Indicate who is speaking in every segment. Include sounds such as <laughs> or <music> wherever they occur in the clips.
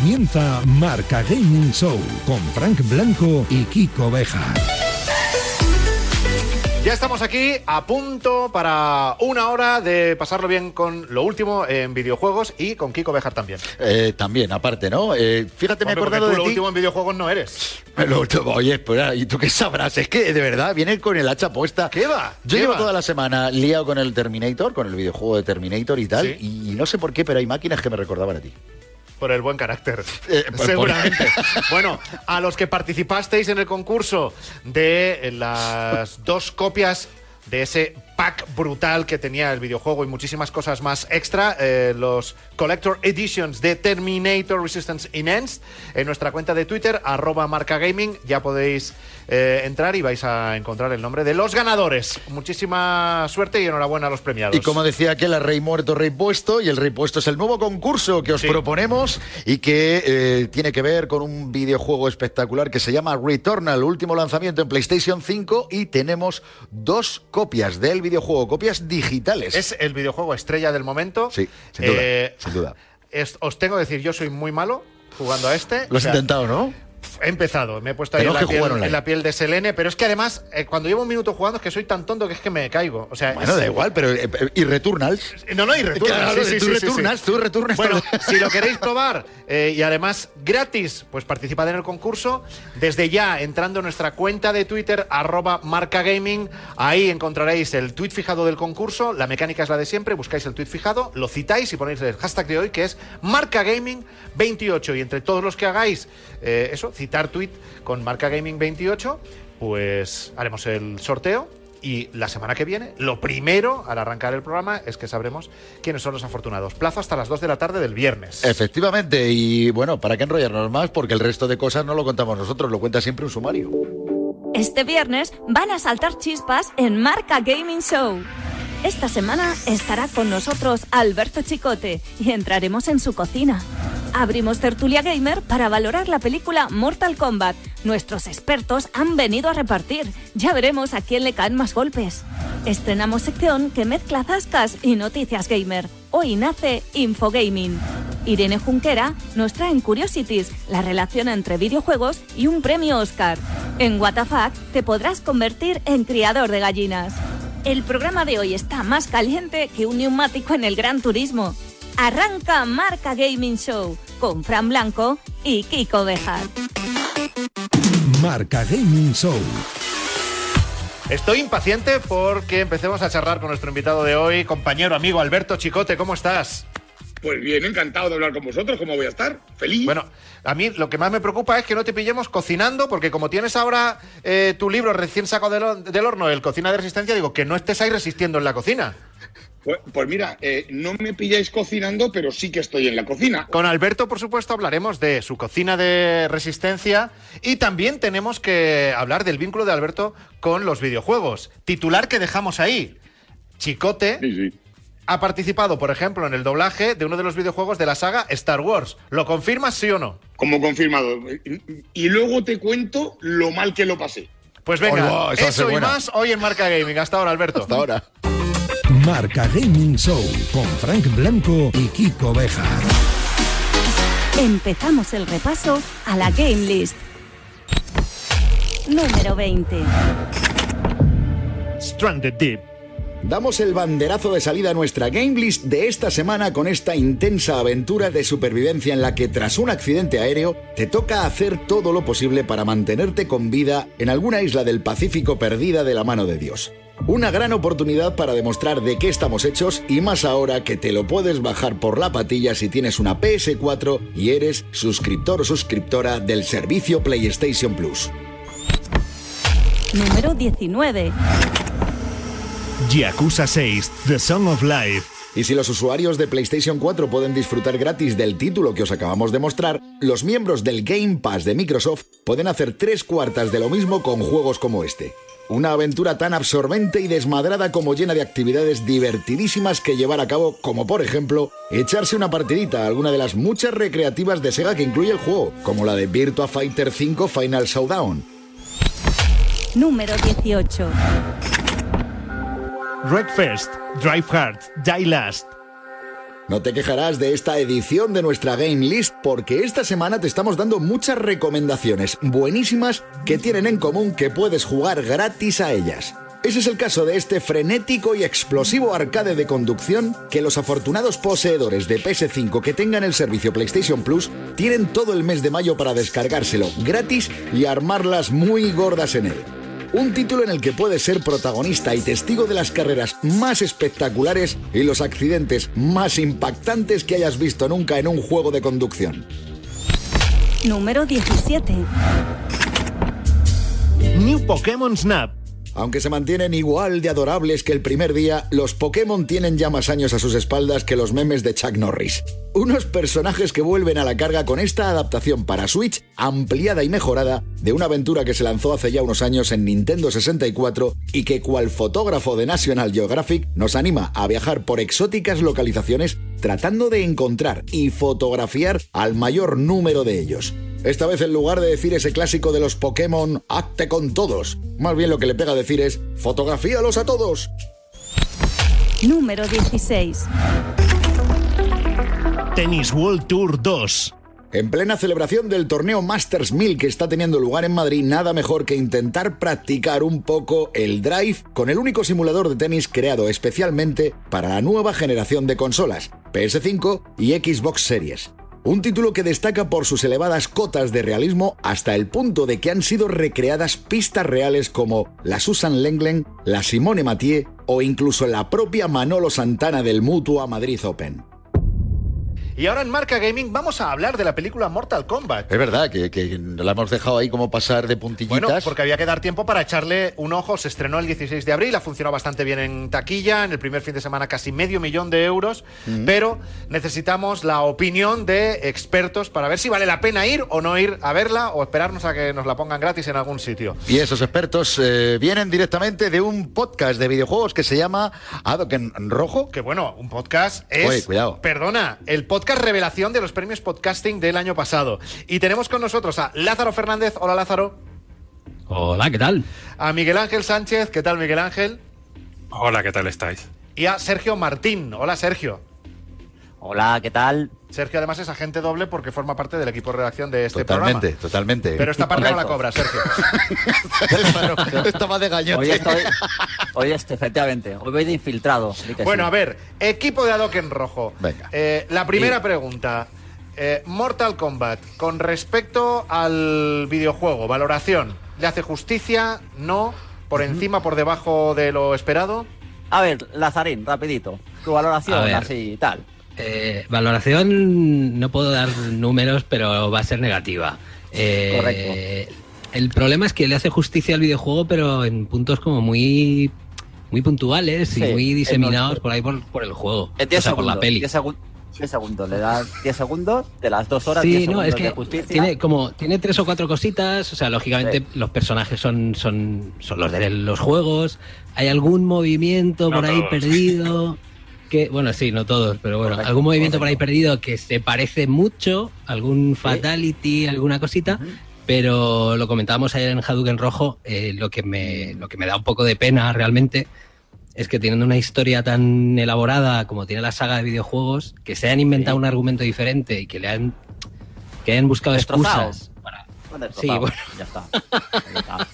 Speaker 1: comienza Marca Gaming Show con Frank Blanco y Kiko Beja.
Speaker 2: Ya estamos aquí a punto para una hora de pasarlo bien con lo último en videojuegos y con Kiko Bejar también.
Speaker 3: Eh, también, aparte, ¿no? Eh, fíjate, me he acordado de
Speaker 2: lo
Speaker 3: ti.
Speaker 2: último en videojuegos no eres.
Speaker 3: Lo último, oye, espera, ¿y tú qué sabrás? Es que de verdad viene con el hacha puesta.
Speaker 2: ¿Qué va?
Speaker 3: Yo
Speaker 2: ¿Qué
Speaker 3: llevo
Speaker 2: va?
Speaker 3: toda la semana liado con el Terminator, con el videojuego de Terminator y tal,
Speaker 2: Sí.
Speaker 3: y no sé por qué, pero hay máquinas que me recordaban a ti.
Speaker 2: Por el buen carácter.
Speaker 3: Eh, <laughs> por-
Speaker 2: Seguramente. <laughs> bueno, a los que participasteis en el concurso de las dos copias de ese pack brutal que tenía el videojuego y muchísimas cosas más extra, eh, los Collector Editions de Terminator Resistance Enhanced, en nuestra cuenta de Twitter, arroba marca gaming, ya podéis eh, entrar y vais a encontrar el nombre de los ganadores. Muchísima suerte y enhorabuena a los premiados.
Speaker 3: Y como decía aquel, a rey muerto, rey puesto, y el rey puesto es el nuevo concurso que os
Speaker 2: Sí.
Speaker 3: proponemos y que eh, tiene que ver con un videojuego espectacular que se llama Returnal, último lanzamiento en PlayStation 5 y tenemos dos copias del videojuego, copias digitales.
Speaker 2: Es el videojuego estrella del momento.
Speaker 3: Sí, sin duda,
Speaker 2: Eh,
Speaker 3: sin duda.
Speaker 2: es- os tengo que decir, yo soy muy malo jugando a este.
Speaker 3: Lo
Speaker 2: O
Speaker 3: has
Speaker 2: sea,
Speaker 3: intentado, ¿no?
Speaker 2: He empezado, me he puesto ahí en la, piel,
Speaker 3: jugar online.
Speaker 2: en la piel de Selene, pero es que además, eh, cuando llevo un minuto jugando, es que soy tan tonto que es que me caigo. O sea,
Speaker 3: Bueno,
Speaker 2: es-
Speaker 3: da igual, pero eh, eh, y Returnals.
Speaker 2: No, no, y returnas.
Speaker 3: Claro,
Speaker 2: sí, sí,
Speaker 3: tú
Speaker 2: sí,
Speaker 3: returnas, tú returnas
Speaker 2: Bueno, si lo queréis probar eh, y además gratis, pues participad en el concurso. Desde ya, entrando en nuestra cuenta de Twitter, arroba marcagaming, ahí encontraréis el tweet fijado del concurso. La mecánica es la de siempre, buscáis el tweet fijado, lo citáis y ponéis el hashtag de hoy, que es marcagaming28. Y entre todos los que hagáis eh, eso, citar tweet con marcagaming28, pues haremos el sorteo. Y la semana que viene, lo primero al arrancar el programa es que sabremos quiénes son los afortunados. Plazo hasta las 2 de la tarde del viernes.
Speaker 3: Efectivamente, y bueno, ¿para qué enrollarnos más? Porque el resto de cosas no lo contamos nosotros, lo cuenta siempre un sumario.
Speaker 4: Este viernes van a saltar chispas en Marca Gaming Show. Esta semana estará con nosotros Alberto Chicote y entraremos en su cocina. Abrimos Tertulia Gamer para valorar la película Mortal Kombat. Nuestros expertos han venido a repartir. Ya veremos a quién le caen más golpes. Estrenamos sección que mezcla zascas y noticias gamer. Hoy nace Infogaming. Irene Junquera nos trae en Curiosities la relación entre videojuegos y un premio Oscar. En WTF te podrás convertir en criador de gallinas. El programa de hoy está más caliente que un neumático en el Gran Turismo. Arranca Marca Gaming Show con Fran Blanco y Kiko Bejar.
Speaker 1: Marca Gaming Show.
Speaker 2: Estoy impaciente porque empecemos a charlar con nuestro invitado de hoy, compañero, amigo Alberto Chicote. ¿Cómo estás?
Speaker 5: Pues bien, encantado de hablar con vosotros. ¿Cómo voy a estar? Feliz.
Speaker 2: Bueno, a mí lo que más me preocupa es que no te pillemos cocinando, porque como tienes ahora eh, tu libro recién sacado del, del horno, el Cocina de Resistencia, digo que no estés ahí resistiendo en la cocina.
Speaker 5: Pues, pues mira, eh, no me pilláis cocinando, pero sí que estoy en la cocina.
Speaker 2: Con Alberto, por supuesto, hablaremos de su cocina de resistencia y también tenemos que hablar del vínculo de Alberto con los videojuegos. Titular que dejamos ahí. Chicote
Speaker 5: Sí, sí.
Speaker 2: ha participado, por ejemplo, en el doblaje de uno de los videojuegos de la saga Star Wars. ¿Lo confirmas, sí o no?
Speaker 5: Como confirmado. Y luego te cuento lo mal que lo pasé.
Speaker 2: Pues venga, eso y
Speaker 3: buena.
Speaker 2: más hoy en Marca Gaming. Hasta ahora, Alberto.
Speaker 3: Hasta ahora.
Speaker 1: Marca Gaming Show con Frank Blanco y Kiko Bejar.
Speaker 4: Empezamos el repaso a la Game List. Número 20.
Speaker 2: Stranded Deep.
Speaker 3: Damos el banderazo de salida a nuestra game list de esta semana con esta intensa aventura de supervivencia en la que tras un accidente aéreo te toca hacer todo lo posible para mantenerte con vida en alguna isla del Pacífico perdida de la mano de Dios. Una gran oportunidad para demostrar de qué estamos hechos y más ahora que te lo puedes bajar por la patilla si tienes una PS4 y eres suscriptor o suscriptora del servicio PlayStation Plus.
Speaker 4: Número 19.
Speaker 6: Yakuza 6, The Song of Life.
Speaker 3: Y si los usuarios de PlayStation 4 pueden disfrutar gratis del título que os acabamos de mostrar, los miembros del Game Pass de Microsoft pueden hacer tres cuartas de lo mismo con juegos como este. Una aventura tan absorbente y desmadrada como llena de actividades divertidísimas que llevar a cabo, como por ejemplo, echarse una partidita a alguna de las muchas recreativas de Sega que incluye el juego, como la de Virtua Fighter 5 Final Showdown.
Speaker 4: Número 18.
Speaker 6: Red First, Drive Hard, Die Last.
Speaker 3: No te quejarás de esta edición de nuestra Game List porque esta semana te estamos dando muchas recomendaciones buenísimas que tienen en común que puedes jugar gratis a ellas. Ese es el caso de este frenético y explosivo arcade de conducción que los afortunados poseedores de PS5 que tengan el servicio PlayStation Plus tienen todo el mes de mayo para descargárselo gratis y armarlas muy gordas en él. Un título en el que puedes ser protagonista y testigo de las carreras más espectaculares y los accidentes más impactantes que hayas visto nunca en un juego de conducción.
Speaker 4: Número 17.
Speaker 6: New Pokémon Snap.
Speaker 3: Aunque se mantienen igual de adorables que el primer día, los Pokémon tienen ya más años a sus espaldas que los memes de Chuck Norris. Unos personajes que vuelven a la carga con esta adaptación para Switch ampliada y mejorada de una aventura que se lanzó hace ya unos años en Nintendo 64 y que cual fotógrafo de National Geographic nos anima a viajar por exóticas localizaciones tratando de encontrar y fotografiar al mayor número de ellos. Esta vez en lugar de decir ese clásico de los Pokémon, acte con todos. Más bien lo que le pega decir es, fotografíalos a todos.
Speaker 4: Número 16.
Speaker 6: Tennis World Tour 2.
Speaker 3: En plena celebración del torneo Masters 1000 que está teniendo lugar en Madrid, nada mejor que intentar practicar un poco el drive con el único simulador de tenis creado especialmente para la nueva generación de consolas, PS5 y Xbox Series. Un título que destaca por sus elevadas cotas de realismo hasta el punto de que han sido recreadas pistas reales como la Susan Lenglen, la Simone Mathieu o incluso la propia Manolo Santana del Mutua Madrid Open.
Speaker 2: Y ahora en Marca Gaming vamos a hablar de la película Mortal Kombat.
Speaker 3: Es verdad que, que la hemos dejado ahí como pasar de puntillitas.
Speaker 2: Bueno, porque había que dar tiempo para echarle un ojo. Se estrenó el 16 de abril, ha funcionado bastante bien en taquilla, en el primer fin de semana casi medio millón de euros, pero necesitamos la opinión de expertos para ver si vale la pena ir o no ir a verla o esperarnos a que nos la pongan gratis en algún sitio.
Speaker 3: Y esos expertos eh, vienen directamente de un podcast de videojuegos que se llama Adoken Rojo.
Speaker 2: Que bueno, un podcast es.
Speaker 3: Oye, cuidado.
Speaker 2: Perdona, el podcast revelación de los premios podcasting del año pasado. Y tenemos con nosotros a Lázaro Fernández. Hola, Lázaro.
Speaker 7: Hola, ¿qué tal?
Speaker 2: A Miguel Ángel Sánchez. ¿Qué tal, Miguel Ángel?
Speaker 8: Hola, ¿qué tal estáis?
Speaker 2: Y a Sergio Martín. Hola, Sergio.
Speaker 9: Hola, ¿qué tal?
Speaker 2: Sergio además es agente doble porque forma parte del equipo de redacción de este
Speaker 3: Totalmente,
Speaker 2: programa.
Speaker 3: totalmente.
Speaker 2: Pero esta parte no la cobra, Sergio. <laughs>
Speaker 3: Esto va de gallote.
Speaker 9: Hoy estoy. Hoy estoy, efectivamente. Hoy voy de infiltrado.
Speaker 2: Bueno,
Speaker 9: sí.
Speaker 2: a ver, equipo de Adoc en rojo.
Speaker 3: Venga.
Speaker 2: Eh, la primera pregunta. Eh, Mortal Kombat, con respecto al videojuego, valoración. ¿Le hace justicia? ¿No? ¿Por encima, por debajo de lo esperado?
Speaker 9: A ver, Lazarín, rapidito. Tu valoración, así y tal.
Speaker 7: Eh, valoración, no puedo dar números, pero va a ser negativa. Eh,
Speaker 9: Correcto.
Speaker 7: El problema es que le hace justicia al videojuego, pero en puntos como muy muy puntuales y muy diseminados por ahí por, por el juego.
Speaker 9: En 10
Speaker 7: o sea, por
Speaker 9: segundos.
Speaker 7: la peli.
Speaker 9: 10 segun- 10 segundos. Le das 10 segundos de las dos horas.
Speaker 7: Sí,
Speaker 9: 10
Speaker 7: no,
Speaker 9: segundos
Speaker 7: es
Speaker 9: de
Speaker 7: que
Speaker 9: justicia.
Speaker 7: tiene como tiene tres o cuatro cositas, o sea, lógicamente
Speaker 9: Sí.
Speaker 7: los personajes son son son los de los juegos, hay algún movimiento
Speaker 8: No
Speaker 7: por ahí
Speaker 8: todos.
Speaker 7: perdido <laughs> que bueno, sí, no todos, pero bueno,
Speaker 9: Correcto,
Speaker 7: algún movimiento por ahí
Speaker 9: correcto.
Speaker 7: perdido que se parece mucho, algún fatality, alguna cosita, pero lo comentábamos ayer en Hadouken Rojo, eh, lo que me lo que me da un poco de pena realmente es que teniendo una historia tan elaborada como tiene la saga de videojuegos, que se hayan inventado
Speaker 9: Sí.
Speaker 7: un argumento diferente y que le han que hayan buscado
Speaker 9: Destrozado.
Speaker 7: excusas para. Sí, bueno.
Speaker 9: Ya está. <laughs> Ahí está.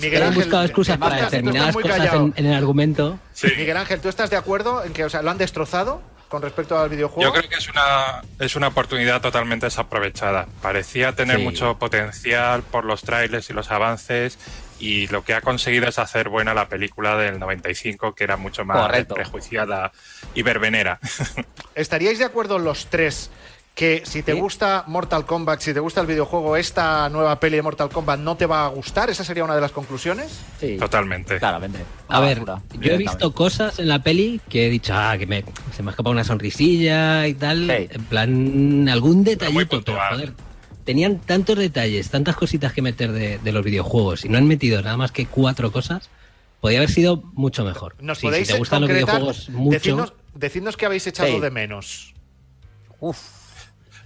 Speaker 2: Miguel Ángel,
Speaker 7: buscado excusas para
Speaker 2: te- tú estás
Speaker 7: determinadas cosas en, en el argumento.
Speaker 8: Sí,
Speaker 2: Miguel Ángel, ¿tú estás de acuerdo en que o sea, lo han destrozado con respecto al videojuego?
Speaker 8: yo creo que es una, es una oportunidad totalmente desaprovechada. Parecía tener
Speaker 7: Sí.
Speaker 8: mucho potencial por los trailers y los avances y lo que ha conseguido es hacer buena la película del 95, que era mucho más
Speaker 9: Correcto.
Speaker 8: prejuiciada y verbenera.
Speaker 2: ¿Estaríais de acuerdo los tres que si te
Speaker 9: Sí.
Speaker 2: gusta Mortal Kombat, si te gusta el videojuego, esta nueva peli de Mortal Kombat no te va a gustar? ¿Esa sería una de las conclusiones?
Speaker 9: Sí,
Speaker 8: Totalmente.
Speaker 9: claramente.
Speaker 7: A
Speaker 9: Una
Speaker 7: ver,
Speaker 9: basura,
Speaker 7: yo he visto cosas en la peli que he dicho, ah, que me, se me ha escapado una sonrisilla y tal. En plan, algún detallito, pero joder. Tenían tantos detalles, tantas cositas que meter de, de los videojuegos y no han metido nada más que cuatro cosas. Podría haber sido mucho mejor.
Speaker 2: ¿Nos
Speaker 7: Sí,
Speaker 2: podéis
Speaker 7: si te gustan los
Speaker 2: concretar?
Speaker 7: videojuegos mucho.
Speaker 2: Decidnos, decidnos qué habéis echado de menos.
Speaker 9: Uf.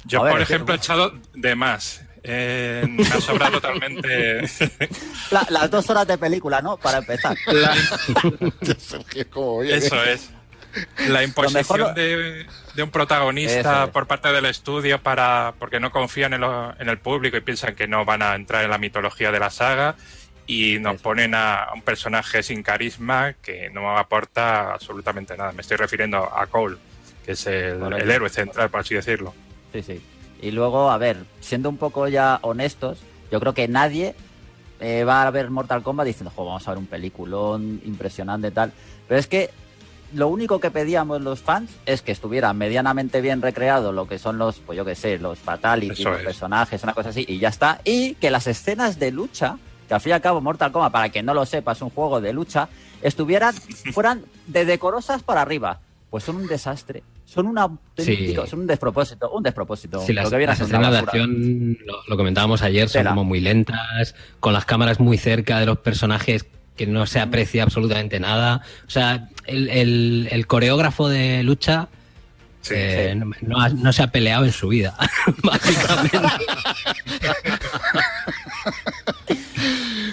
Speaker 8: Yo,
Speaker 9: A
Speaker 8: por ejemplo, he echado de más. Eh, me ha sobrado totalmente.
Speaker 9: La- las dos horas de película, ¿no? Para empezar. <laughs>
Speaker 8: Eso es. La imposición
Speaker 9: mejor-
Speaker 8: de, de un protagonista
Speaker 9: es.
Speaker 8: por parte del estudio para porque no confían en, lo- en el público y piensan que no van a entrar en la mitología de la saga y nos ponen a un personaje sin carisma que no aporta absolutamente nada. Me estoy refiriendo a Cole, que es el héroe central, por así decirlo.
Speaker 9: Sí, sí. Y luego, a ver, siendo un poco ya honestos, yo creo que nadie eh, va a ver Mortal Kombat diciendo, "Jo, vamos a ver un peliculón impresionante y tal. Pero es que lo único que pedíamos los fans es que estuviera medianamente bien recreado lo que son los, pues yo qué sé, los fatalities,
Speaker 8: Eso
Speaker 9: los
Speaker 8: es.
Speaker 9: personajes, una cosa así, y ya está. Y que las escenas de lucha, que al fin y al cabo Mortal Kombat, para quien no lo sepa, es un juego de lucha, estuvieran, fueran de decorosas para arriba. Pues son un desastre. Son un auténtico,
Speaker 7: Sí.
Speaker 9: son un despropósito, un despropósito.
Speaker 7: Sí, las,
Speaker 9: Lo que viene
Speaker 7: las escenas de acción, lo, lo comentábamos ayer, son
Speaker 9: Tela.
Speaker 7: como muy lentas, con las cámaras muy cerca de los personajes que no se aprecia absolutamente nada. O sea, el, el- el coreógrafo de lucha
Speaker 8: Sí.
Speaker 7: eh, no, no ha- no se ha peleado en su vida, <laughs> básicamente. <laughs>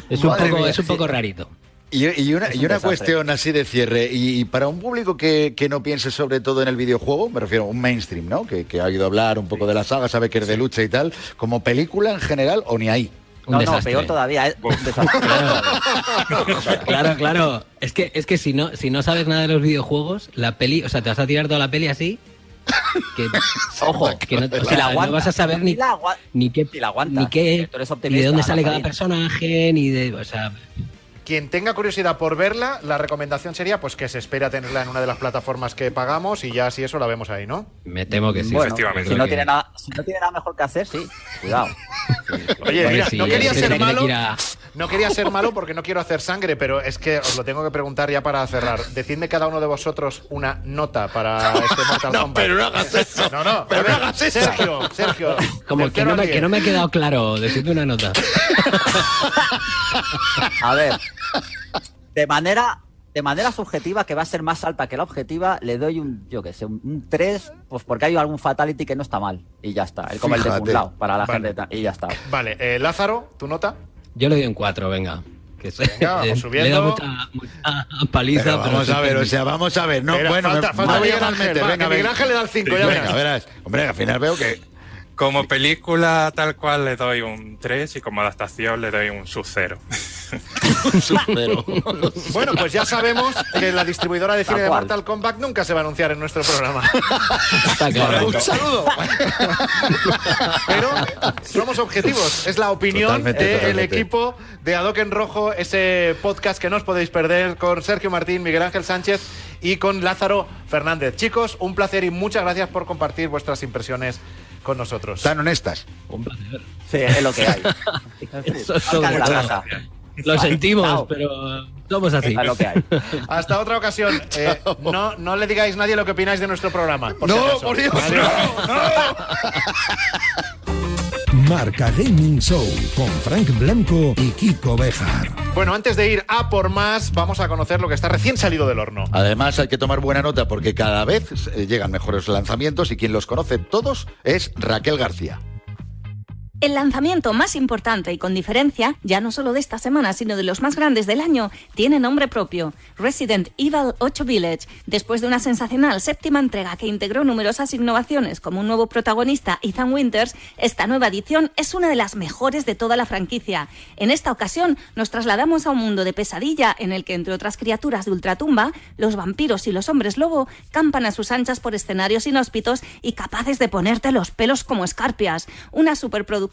Speaker 7: es, un poco,
Speaker 3: mía,
Speaker 7: es un
Speaker 3: sí.
Speaker 7: poco rarito.
Speaker 3: Y, y una, y
Speaker 9: un
Speaker 3: una cuestión así de cierre, y, y para un público que, que no piense sobre todo en el videojuego, me refiero a un mainstream, ¿no? Que, que ha oído hablar un poco de la saga, sabe que es de lucha y tal, como película en general o ni ahí.
Speaker 7: Un
Speaker 9: No,
Speaker 7: desastre.
Speaker 9: no, peor todavía. Desastre. <laughs>
Speaker 7: Claro, claro. Es que, es que si no, si no sabes nada de los videojuegos, la peli, o sea, te vas a tirar toda la peli así. Que, <laughs> ojo, que no, o sea,
Speaker 9: la
Speaker 7: no
Speaker 9: aguanta.
Speaker 7: vas a saber ni,
Speaker 9: la
Speaker 7: ni qué,
Speaker 9: si la aguanta.
Speaker 7: ni qué, ni de dónde sale cada personaje, ni de, o sea,
Speaker 2: Quien tenga curiosidad por verla, la recomendación sería pues que se espere a tenerla en una de las plataformas que pagamos y ya si eso la vemos ahí, ¿no?
Speaker 7: me temo que sí.
Speaker 9: Bueno,
Speaker 8: efectivamente.
Speaker 9: si no, tiene nada, si no tiene nada mejor que hacer, sí. Cuidado. <laughs>
Speaker 2: Oye, mira, no quería
Speaker 7: que
Speaker 2: ser malo. No quería ser malo porque no quiero hacer sangre, pero es que os lo tengo que preguntar ya para cerrar. Decidme cada uno de vosotros una nota para este Mortal <laughs>
Speaker 3: No,
Speaker 2: Kombat.
Speaker 3: pero no hagas eso.
Speaker 2: No, no,
Speaker 3: Pero
Speaker 2: ver,
Speaker 3: no hagas eso.
Speaker 2: Sergio, Sergio.
Speaker 7: Como que no, me, que no me ha quedado claro, decirme una nota. <laughs>
Speaker 9: A ver. De manera, de manera subjetiva, que va a ser más alta que la objetiva, le doy un, yo qué sé, un 3, pues porque hay algún fatality que no está mal. Y ya está. El, como el de
Speaker 3: Fíjate.
Speaker 9: Punlao, para la
Speaker 2: Vale.
Speaker 9: gente. Y ya está.
Speaker 2: Vale, eh, Lázaro, ¿tu nota?
Speaker 7: Yo le doy un 4, venga. Que se-
Speaker 2: Venga, vamos <laughs>
Speaker 7: eh,
Speaker 2: subiendo.
Speaker 7: Le mucha, mucha paliza,
Speaker 3: Pero
Speaker 7: pero,
Speaker 3: vamos a ver, o sea, vamos a ver. No, bueno,
Speaker 2: falta,
Speaker 3: me-
Speaker 2: falta Miguel Ángel,
Speaker 3: venga,
Speaker 2: Miguel. Ángel le da el 5, ya
Speaker 3: Venga,
Speaker 2: verás.
Speaker 3: Hombre, al final veo que
Speaker 8: Como película tal cual le doy un 3 y como adaptación le doy un sub 0.
Speaker 3: supero. <laughs> <laughs>
Speaker 2: Bueno, pues ya sabemos que la distribuidora de cine de. Mortal Kombat nunca se va a anunciar en nuestro programa.
Speaker 7: está claro.
Speaker 3: Un saludo.
Speaker 2: Pero somos objetivos. Es la opinión del
Speaker 3: totalmente.
Speaker 2: equipo de Adoc en Rojo, ese podcast que no os podéis perder con Sergio Martín, Miguel Ángel Sánchez y con Lázaro Fernández. Chicos, un placer y muchas gracias por compartir vuestras impresiones con nosotros.
Speaker 3: Tan honestas.
Speaker 7: Un placer.
Speaker 9: Sí, es lo que hay. <laughs>
Speaker 7: Eso es
Speaker 9: Marca
Speaker 7: todo.
Speaker 9: la raza.
Speaker 7: Lo sentimos,
Speaker 9: Chao.
Speaker 7: pero somos así.
Speaker 9: Es lo que hay. <laughs>
Speaker 2: Hasta otra ocasión. <laughs> Eh, no, no le digáis a nadie lo que opináis de nuestro programa. por
Speaker 3: No, por Dios,
Speaker 2: Adiós.
Speaker 1: Marca Gaming Show con Frank Blanco y Kiko Bejar.
Speaker 2: Bueno, antes de ir a por más, vamos a conocer lo que está recién salido del horno.
Speaker 3: Además, hay que tomar buena nota porque cada vez eh, llegan mejores lanzamientos y quien los conoce todos es Raquel García.
Speaker 4: El lanzamiento más importante y con diferencia, ya no solo de esta semana, sino de los más grandes del año, tiene nombre propio, Resident Evil 8 Village. Después de una sensacional séptima entrega que integró numerosas innovaciones como un nuevo protagonista, Ethan Winters, esta nueva edición es una de las mejores de toda la franquicia. En esta ocasión nos trasladamos a un mundo de pesadilla en el que, entre otras criaturas de ultratumba, los vampiros y los hombres lobo campan a sus anchas por escenarios inhóspitos y capaces de ponerte los pelos como escarpias. Una superproducción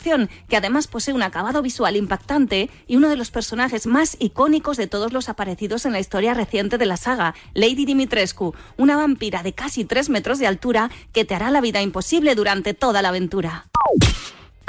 Speaker 4: que además posee un acabado visual impactante y uno de los personajes más icónicos de todos los aparecidos en la historia reciente de la saga, Lady Dimitrescu, una vampira de casi 3 metros de altura que te hará la vida imposible durante toda la aventura.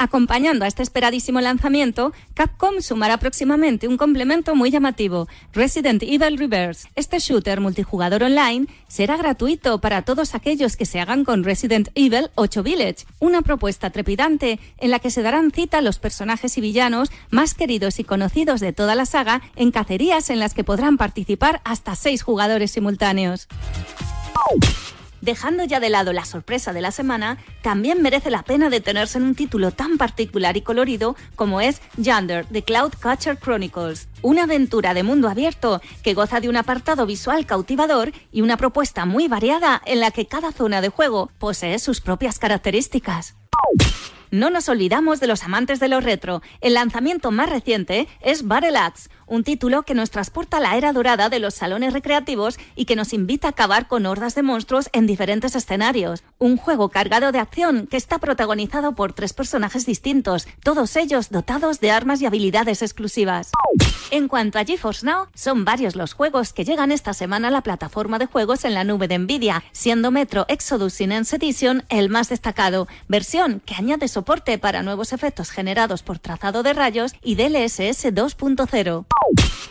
Speaker 4: Acompañando a este esperadísimo lanzamiento, Capcom sumará próximamente un complemento muy llamativo, Resident Evil Reverse. Este shooter multijugador online será gratuito para todos aquellos que se hagan con Resident Evil 8 Village, una propuesta trepidante en la que se darán cita los personajes y villanos más queridos y conocidos de toda la saga en cacerías en las que podrán participar hasta seis jugadores simultáneos. Dejando ya de lado la sorpresa de la semana, también merece la pena detenerse en un título tan particular y colorido como es Yonder, The Cloud Catcher Chronicles. Una aventura de mundo abierto que goza de un apartado visual cautivador y una propuesta muy variada en la que cada zona de juego posee sus propias características. No nos olvidamos de los amantes de lo retro. El lanzamiento más reciente es Battle Axe, un título que nos transporta a la era dorada de los salones recreativos y que nos invita a acabar con hordas de monstruos en diferentes escenarios. Un juego cargado de acción que está protagonizado por tres personajes distintos, todos ellos dotados de armas y habilidades exclusivas. En cuanto a GeForce Now, son varios los juegos que llegan esta semana a la plataforma de juegos en la nube de Nvidia, siendo Metro Exodus Enhanced Edition el más destacado, versión que añade soporte para nuevos efectos generados por trazado de rayos y DLSS 2.0.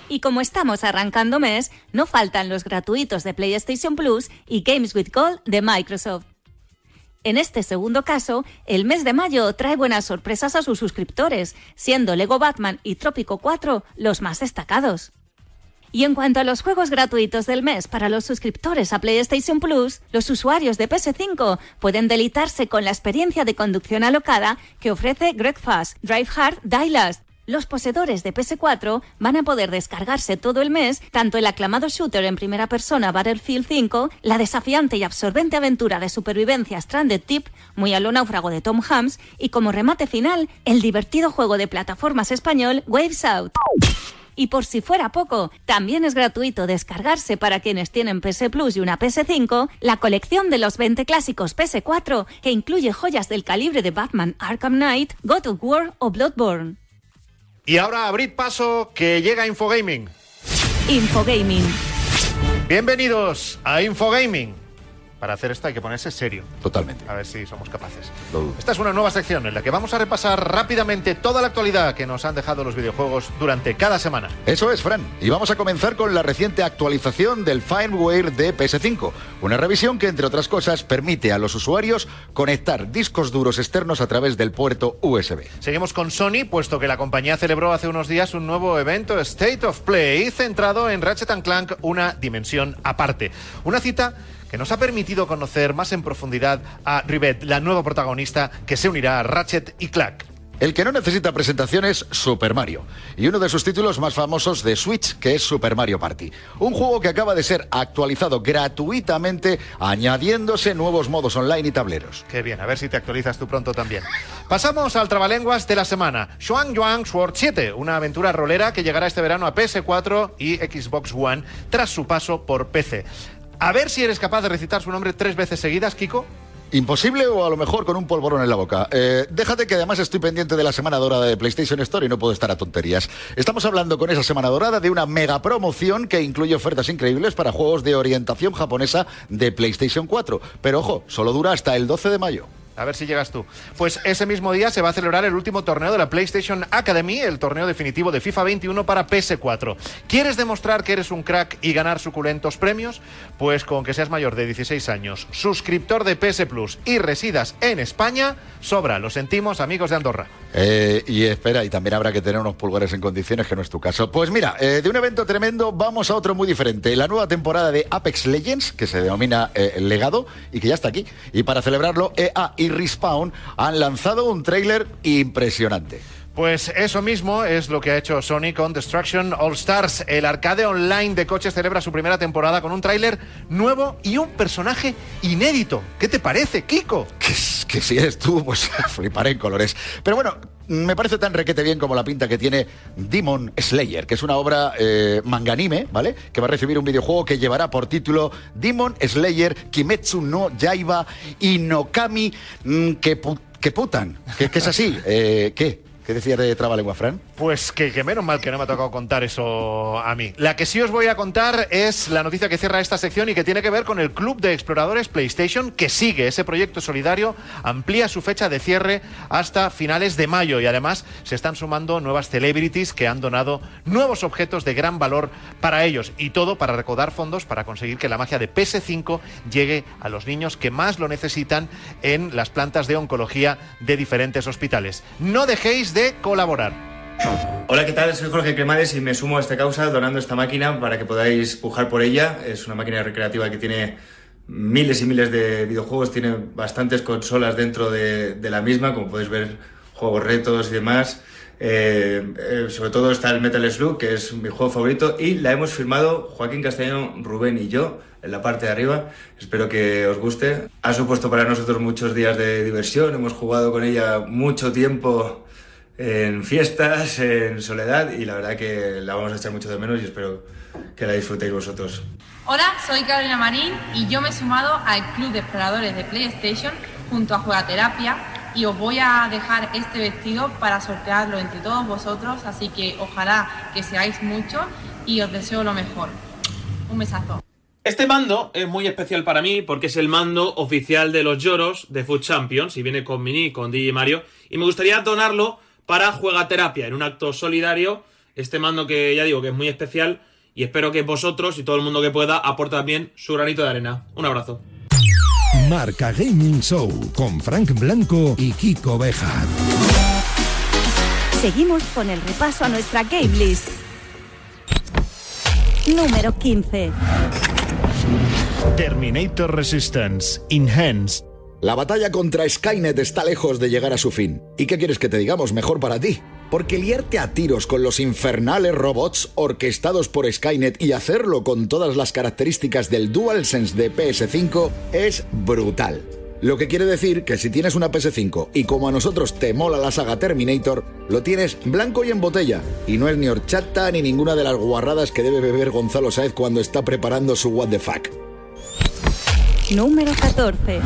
Speaker 4: Y como estamos arrancando mes, no faltan los gratuitos de PlayStation Plus y Games with Gold de Microsoft. En este segundo caso, el mes de mayo trae buenas sorpresas a sus suscriptores, siendo Lego Batman y Trópico 4 los más destacados. Y en cuanto a los juegos gratuitos del mes para los suscriptores a PlayStation Plus, los usuarios de PS5 pueden delitarse con la experiencia de conducción alocada que ofrece Greg Fast, Drive Hard, Die Last, los poseedores de PS4 van a poder descargarse todo el mes tanto el aclamado shooter en primera persona Battlefield 5, la desafiante y absorbente aventura de supervivencia Stranded Tip, muy a lo náufrago de Tom Hanks, y como remate final, el divertido juego de plataformas español Waves Out. Y por si fuera poco, también es gratuito descargarse para quienes tienen PS Plus y una PS5 la colección de los 20 clásicos PS4 que incluye joyas del calibre de Batman Arkham Knight, God of War o Bloodborne.
Speaker 2: Y ahora abrid paso que llega Infogaming.
Speaker 4: Infogaming.
Speaker 2: Bienvenidos a Infogaming. Para hacer esto hay que ponerse serio.
Speaker 10: Totalmente.
Speaker 2: A ver si somos capaces. Esta es una nueva sección en la que vamos a repasar rápidamente toda la actualidad que nos han dejado los videojuegos durante cada semana.
Speaker 10: Eso es, Fran. Y vamos a comenzar con la reciente actualización del firmware de PS5. Una revisión que, entre otras cosas, permite a los usuarios conectar discos duros externos a través del puerto USB.
Speaker 2: Seguimos con Sony, puesto que la compañía celebró hace unos días un nuevo evento State of Play centrado en Ratchet Clank, una dimensión aparte. Una cita que nos ha permitido conocer más en profundidad a Rivet, la nueva protagonista que se unirá a Ratchet y Clank.
Speaker 10: El que no necesita presentación es Super Mario, y uno de sus títulos más famosos de Switch, que es Super Mario Party. Un juego que acaba de ser actualizado gratuitamente, añadiéndose nuevos modos online y tableros.
Speaker 2: Qué bien, a ver si te actualizas tú pronto también. Pasamos al trabalenguas de la semana. Xuan Yuan Sword 7, una aventura rolera que llegará este verano a PS4 y Xbox One tras su paso por PC. A ver si eres capaz de recitar su nombre tres veces seguidas, Kiko.
Speaker 10: ¿Imposible o a lo mejor con un polvorón en la boca? Eh, déjate que además estoy pendiente de la semana dorada de PlayStation Store y no puedo estar a tonterías. Estamos hablando con esa semana dorada de una mega promoción que incluye ofertas increíbles para juegos de orientación japonesa de PlayStation 4. Pero ojo, solo dura hasta el 12 de mayo.
Speaker 2: A ver si llegas tú. Pues ese mismo día se va a celebrar el último torneo de la PlayStation Academy, el torneo definitivo de FIFA 21 para PS4. ¿Quieres demostrar que eres un crack y ganar suculentos premios? Pues con que seas mayor de 16 años, suscriptor de PS Plus y residas en España, sobra. Lo sentimos, amigos de Andorra.
Speaker 10: Eh, y espera, y también habrá que tener unos pulgares en condiciones, que no es tu caso. Pues mira, eh, de un evento tremendo vamos a otro muy diferente. La nueva temporada de Apex Legends, que se denomina eh, Legado y que ya está aquí. Y para celebrarlo, EA y Respawn han lanzado un tráiler impresionante.
Speaker 2: Pues eso mismo es lo que ha hecho Sony con Destruction All Stars. El arcade online de coches celebra su primera temporada con un tráiler nuevo y un personaje inédito. ¿Qué te parece, Kiko?
Speaker 10: Que, que si eres tú, pues <laughs> fliparé en colores. Pero bueno, me parece tan requete bien como la pinta que tiene Demon Slayer, que es una obra eh, manganime, ¿vale? Que va a recibir un videojuego que llevará por título Demon Slayer Kimetsu no Yaiba Inokami mm, que, pu- que putan. Que, que es así. <laughs> Eh, ¿Qué? ¿Qué decías de Trabalengua, Fran?
Speaker 2: Pues que, menos mal que no me ha tocado contar eso a mí. La que sí os voy a contar es la noticia que cierra esta sección y que tiene que ver con el Club de Exploradores PlayStation que sigue ese proyecto solidario, amplía su fecha de cierre hasta finales de mayo y además se están sumando nuevas celebrities que han donado nuevos objetos de gran valor para ellos y todo para recaudar fondos para conseguir que la magia de PS5 llegue a los niños que más lo necesitan en las plantas de oncología de diferentes hospitales. No dejéis de colaborar.
Speaker 11: Hola, ¿qué tal? Soy Jorge Cremades y me sumo a esta causa donando esta máquina para que podáis pujar por ella. Es una máquina recreativa que tiene miles y miles de videojuegos, tiene bastantes consolas dentro de, la misma, como podéis ver, juegos retos y demás. Eh, eh, sobre todo está el Metal Slug, que es mi juego favorito, y la hemos firmado Joaquín Castellano, Rubén y yo, en la parte de arriba. Espero que os guste. Ha supuesto para nosotros muchos días de diversión, hemos jugado con ella mucho tiempo en fiestas, en soledad, y la verdad que la vamos a echar mucho de menos y espero que la disfrutéis vosotros.
Speaker 12: Hola, soy Carolina Marín y yo me he sumado al Club de Exploradores de PlayStation junto a Juegaterapia y os voy a dejar este vestido para sortearlo entre todos vosotros, así que ojalá que seáis muchos y os deseo lo mejor. Un besazo.
Speaker 13: Este mando es muy especial para mí porque es el mando oficial de los lloros de Food Champions y viene con Mini, con DJ Mario y me gustaría donarlo para Juegaterapia en un acto solidario. Este mando que ya digo que es muy especial y espero que vosotros y todo el mundo que pueda aporte también su granito de arena. Un abrazo.
Speaker 1: Marca Gaming Show con Frank Blanco y Kiko Bejar.
Speaker 4: Seguimos con el repaso a nuestra game list. Número 15.
Speaker 6: Terminator Resistance Enhanced.
Speaker 3: La batalla contra Skynet está lejos de llegar a su fin. ¿Y qué quieres que te digamos mejor para ti? Porque liarte a tiros con los infernales robots orquestados por Skynet y hacerlo con todas las características del DualSense de PS5 es brutal. Lo que quiere decir que si tienes una PS5 y como a nosotros te mola la saga Terminator, lo tienes blanco y en botella. Y no es ni horchata ni ninguna de las guarradas que debe beber Gonzalo Saez cuando está preparando su What the Fuck.
Speaker 4: Número 14.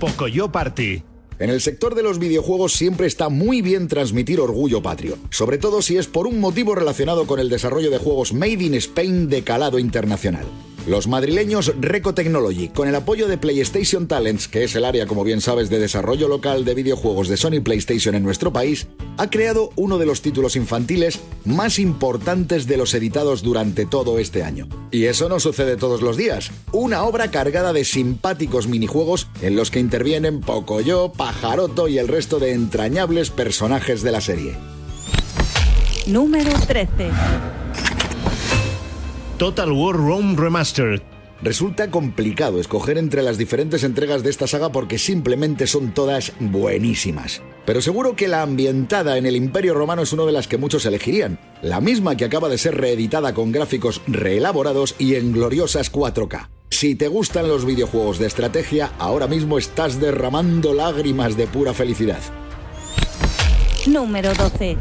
Speaker 6: Pocoyo Party.
Speaker 3: En el sector de los videojuegos siempre está muy bien transmitir orgullo patrio, sobre todo si es por un motivo relacionado con el desarrollo de juegos Made in Spain de calado internacional. Los madrileños Reco Technology, con el apoyo de PlayStation Talents, que es el área, como bien sabes, de desarrollo local de videojuegos de Sony PlayStation en nuestro país, ha creado uno de los títulos infantiles más importantes de los editados durante todo este año. Y eso no sucede todos los días. Una obra cargada de simpáticos minijuegos en los que intervienen Pocoyo, Pajaroto y el resto de entrañables personajes de la serie.
Speaker 4: Número 13.
Speaker 6: Total War Rome Remastered.
Speaker 3: Resulta complicado escoger entre las diferentes entregas de esta saga porque simplemente son todas buenísimas. Pero seguro que la ambientada en el Imperio Romano es una de las que muchos elegirían, la misma que acaba de ser reeditada con gráficos reelaborados y en gloriosas 4K. Si te gustan los videojuegos de estrategia, ahora mismo estás derramando lágrimas de pura felicidad.
Speaker 4: Número 12.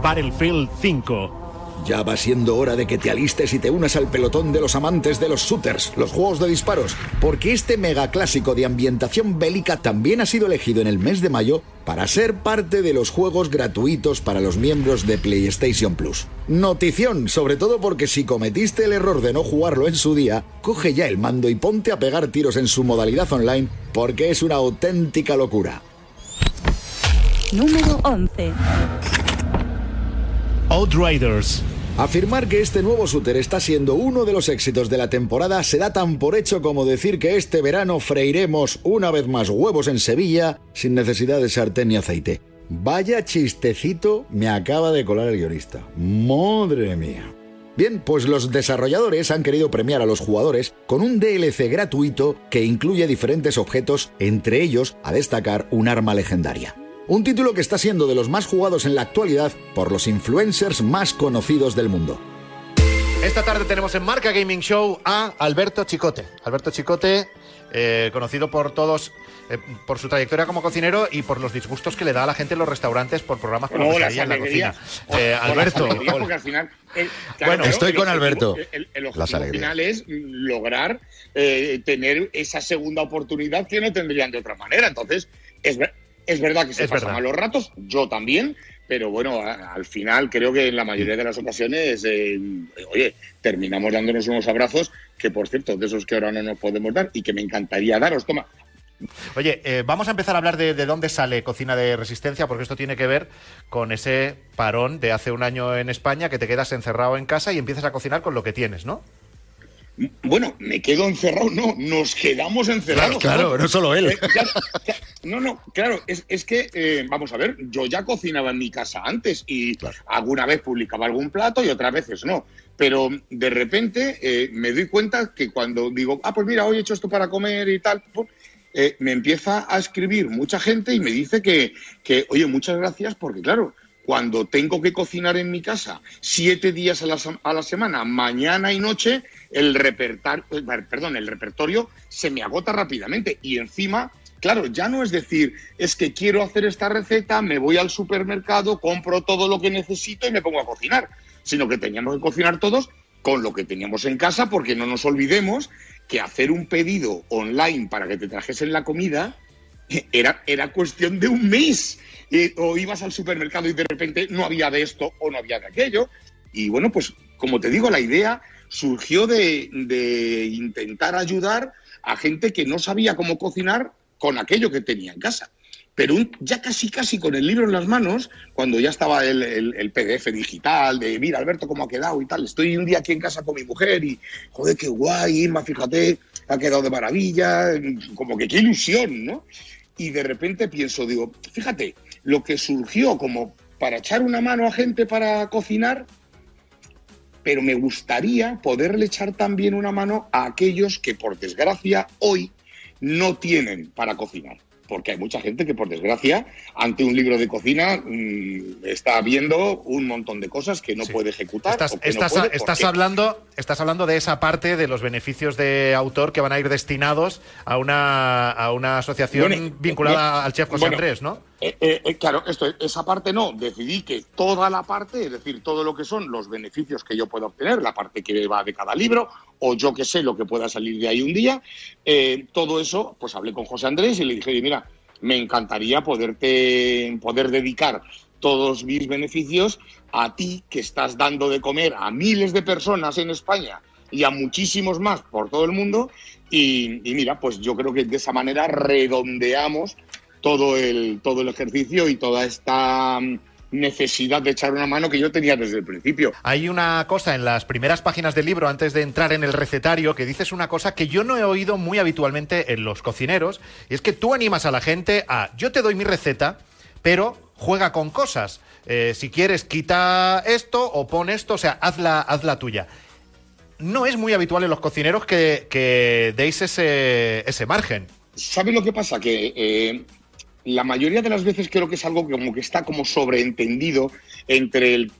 Speaker 6: Battlefield 5.
Speaker 3: Ya va siendo hora de que te alistes y te unas al pelotón de los amantes de los shooters, los juegos de disparos, porque este mega clásico de ambientación bélica también ha sido elegido en el mes de mayo para ser parte de los juegos gratuitos para los miembros de PlayStation Plus. Notición, sobre todo porque si cometiste el error de no jugarlo en su día, coge ya el mando y ponte a pegar tiros en su modalidad online porque es una auténtica locura.
Speaker 4: Número 11.
Speaker 6: Outriders.
Speaker 3: Afirmar que este nuevo shooter está siendo uno de los éxitos de la temporada se da tan por hecho como decir que este verano freiremos una vez más huevos en Sevilla sin necesidad de sartén ni aceite. Vaya chistecito me acaba de colar el guionista. Madre mía. Bien, pues los desarrolladores han querido premiar a los jugadores con un DLC gratuito que incluye diferentes objetos, entre ellos a destacar un arma legendaria. Un título que está siendo de los más jugados en la actualidad por los influencers más conocidos del mundo.
Speaker 2: Esta tarde tenemos en Marca Gaming Show a Alberto Chicote. Alberto Chicote, eh, conocido por todos eh, por su trayectoria como cocinero y por los disgustos que le da a la gente en los restaurantes por programas como Pesadilla en la cocina. Eh, Alberto,
Speaker 5: las alegrías,
Speaker 2: hola.
Speaker 5: porque al final, el-
Speaker 2: Bueno,
Speaker 3: estoy
Speaker 5: el
Speaker 3: con
Speaker 5: objetivo-
Speaker 3: Alberto.
Speaker 5: El, el
Speaker 3: Las
Speaker 5: objetivo final es lograr eh, tener esa segunda oportunidad que no tendrían de otra manera. Entonces, es, es verdad que se
Speaker 2: Es
Speaker 5: pasan
Speaker 2: verdad.
Speaker 5: malos ratos, yo también, pero bueno, al final creo que en la mayoría de las ocasiones, eh, oye, terminamos dándonos unos abrazos que, por cierto, de esos que ahora no nos podemos dar y que me encantaría daros. Toma,
Speaker 2: Oye, eh, vamos a empezar a hablar de, de dónde sale Cocina de Resistencia, porque esto tiene que ver con ese parón de hace un año en España que te quedas encerrado en casa y empiezas a cocinar con lo que tienes, ¿no?
Speaker 5: Bueno, me quedo encerrado, no, nos quedamos encerrados.
Speaker 2: Claro, claro, no solo él.
Speaker 5: Eh, claro, no, no, claro, es, es que, eh, vamos a ver, yo ya cocinaba en mi casa antes y alguna vez publicaba algún plato y otras veces no. Pero de repente eh, me doy cuenta que cuando digo, ah, pues mira, hoy he hecho esto para comer y tal, pues, me empieza a escribir mucha gente y me dice que, que, oye, muchas gracias porque, claro, cuando tengo que cocinar en mi casa siete días a la, semana, mañana y noche, el repertar, eh, perdón, el repertorio se me agota rápidamente. Y encima, claro, ya no es decir, es que quiero hacer esta receta, me voy al supermercado, compro todo lo que necesito y me pongo a cocinar, sino que teníamos que cocinar todos con lo que teníamos en casa, porque no nos olvidemos que hacer un pedido online para que te trajesen la comida era, era cuestión de un mes. Eh, o ibas al supermercado y de repente no había de esto o no había de aquello. Y bueno, pues como te digo, la idea surgió de, de intentar ayudar a gente que no sabía cómo cocinar con aquello que tenía en casa. Pero ya casi, casi con el libro en las manos, cuando ya estaba el, el- PDF digital, de mira, Alberto, cómo ha quedado y tal. Estoy un día aquí en casa con mi mujer y, joder, qué guay, Irma, fíjate, ha quedado de maravilla, como que qué ilusión, ¿no? Y de repente pienso, digo, fíjate, lo que surgió como para echar una mano a gente para cocinar, pero me gustaría poderle echar también una mano a aquellos que por desgracia hoy no tienen para cocinar. Porque hay mucha gente que por desgracia ante un libro de cocina mm, está viendo un montón de cosas que no puede ejecutar.
Speaker 2: Estás,
Speaker 5: o que no
Speaker 2: estás-
Speaker 5: puede
Speaker 2: estás hablando, estás hablando de esa parte de los beneficios de autor que van a ir destinados a una, a una asociación
Speaker 5: Bueno,
Speaker 2: vinculada
Speaker 5: bueno,
Speaker 2: al chef José
Speaker 5: bueno,
Speaker 2: Andrés, ¿no?
Speaker 5: Eh, eh, eh, claro, esto, esa parte no. Decidí que toda la parte, es decir, todo lo que son los beneficios que yo pueda obtener, la parte que va de cada libro, o yo que sé lo que pueda salir de ahí un día, todo eso, pues hablé con José Andrés y le dije, "Oye, mira, me encantaría poderte, poder dedicar todos mis beneficios a ti que estás dando de comer a miles de personas en España y a muchísimos más por todo el mundo. Y mira, pues yo creo que de esa manera redondeamos todo el, todo el ejercicio y toda esta mm, necesidad de echar una mano que yo tenía desde el principio.
Speaker 2: Hay una cosa en las primeras páginas del libro, antes de entrar en el recetario, que dices una cosa que yo no he oído muy habitualmente en los cocineros, y es que tú animas a la gente a, yo te doy mi receta, pero juega con cosas. Eh, si quieres, quita esto o pon esto, o sea, hazla, hazla tuya. No es muy habitual en los cocineros que, que deis ese, ese margen.
Speaker 5: ¿Sabes lo que pasa? Que eh, la mayoría de las veces creo que es algo que como que está como sobreentendido entre, el,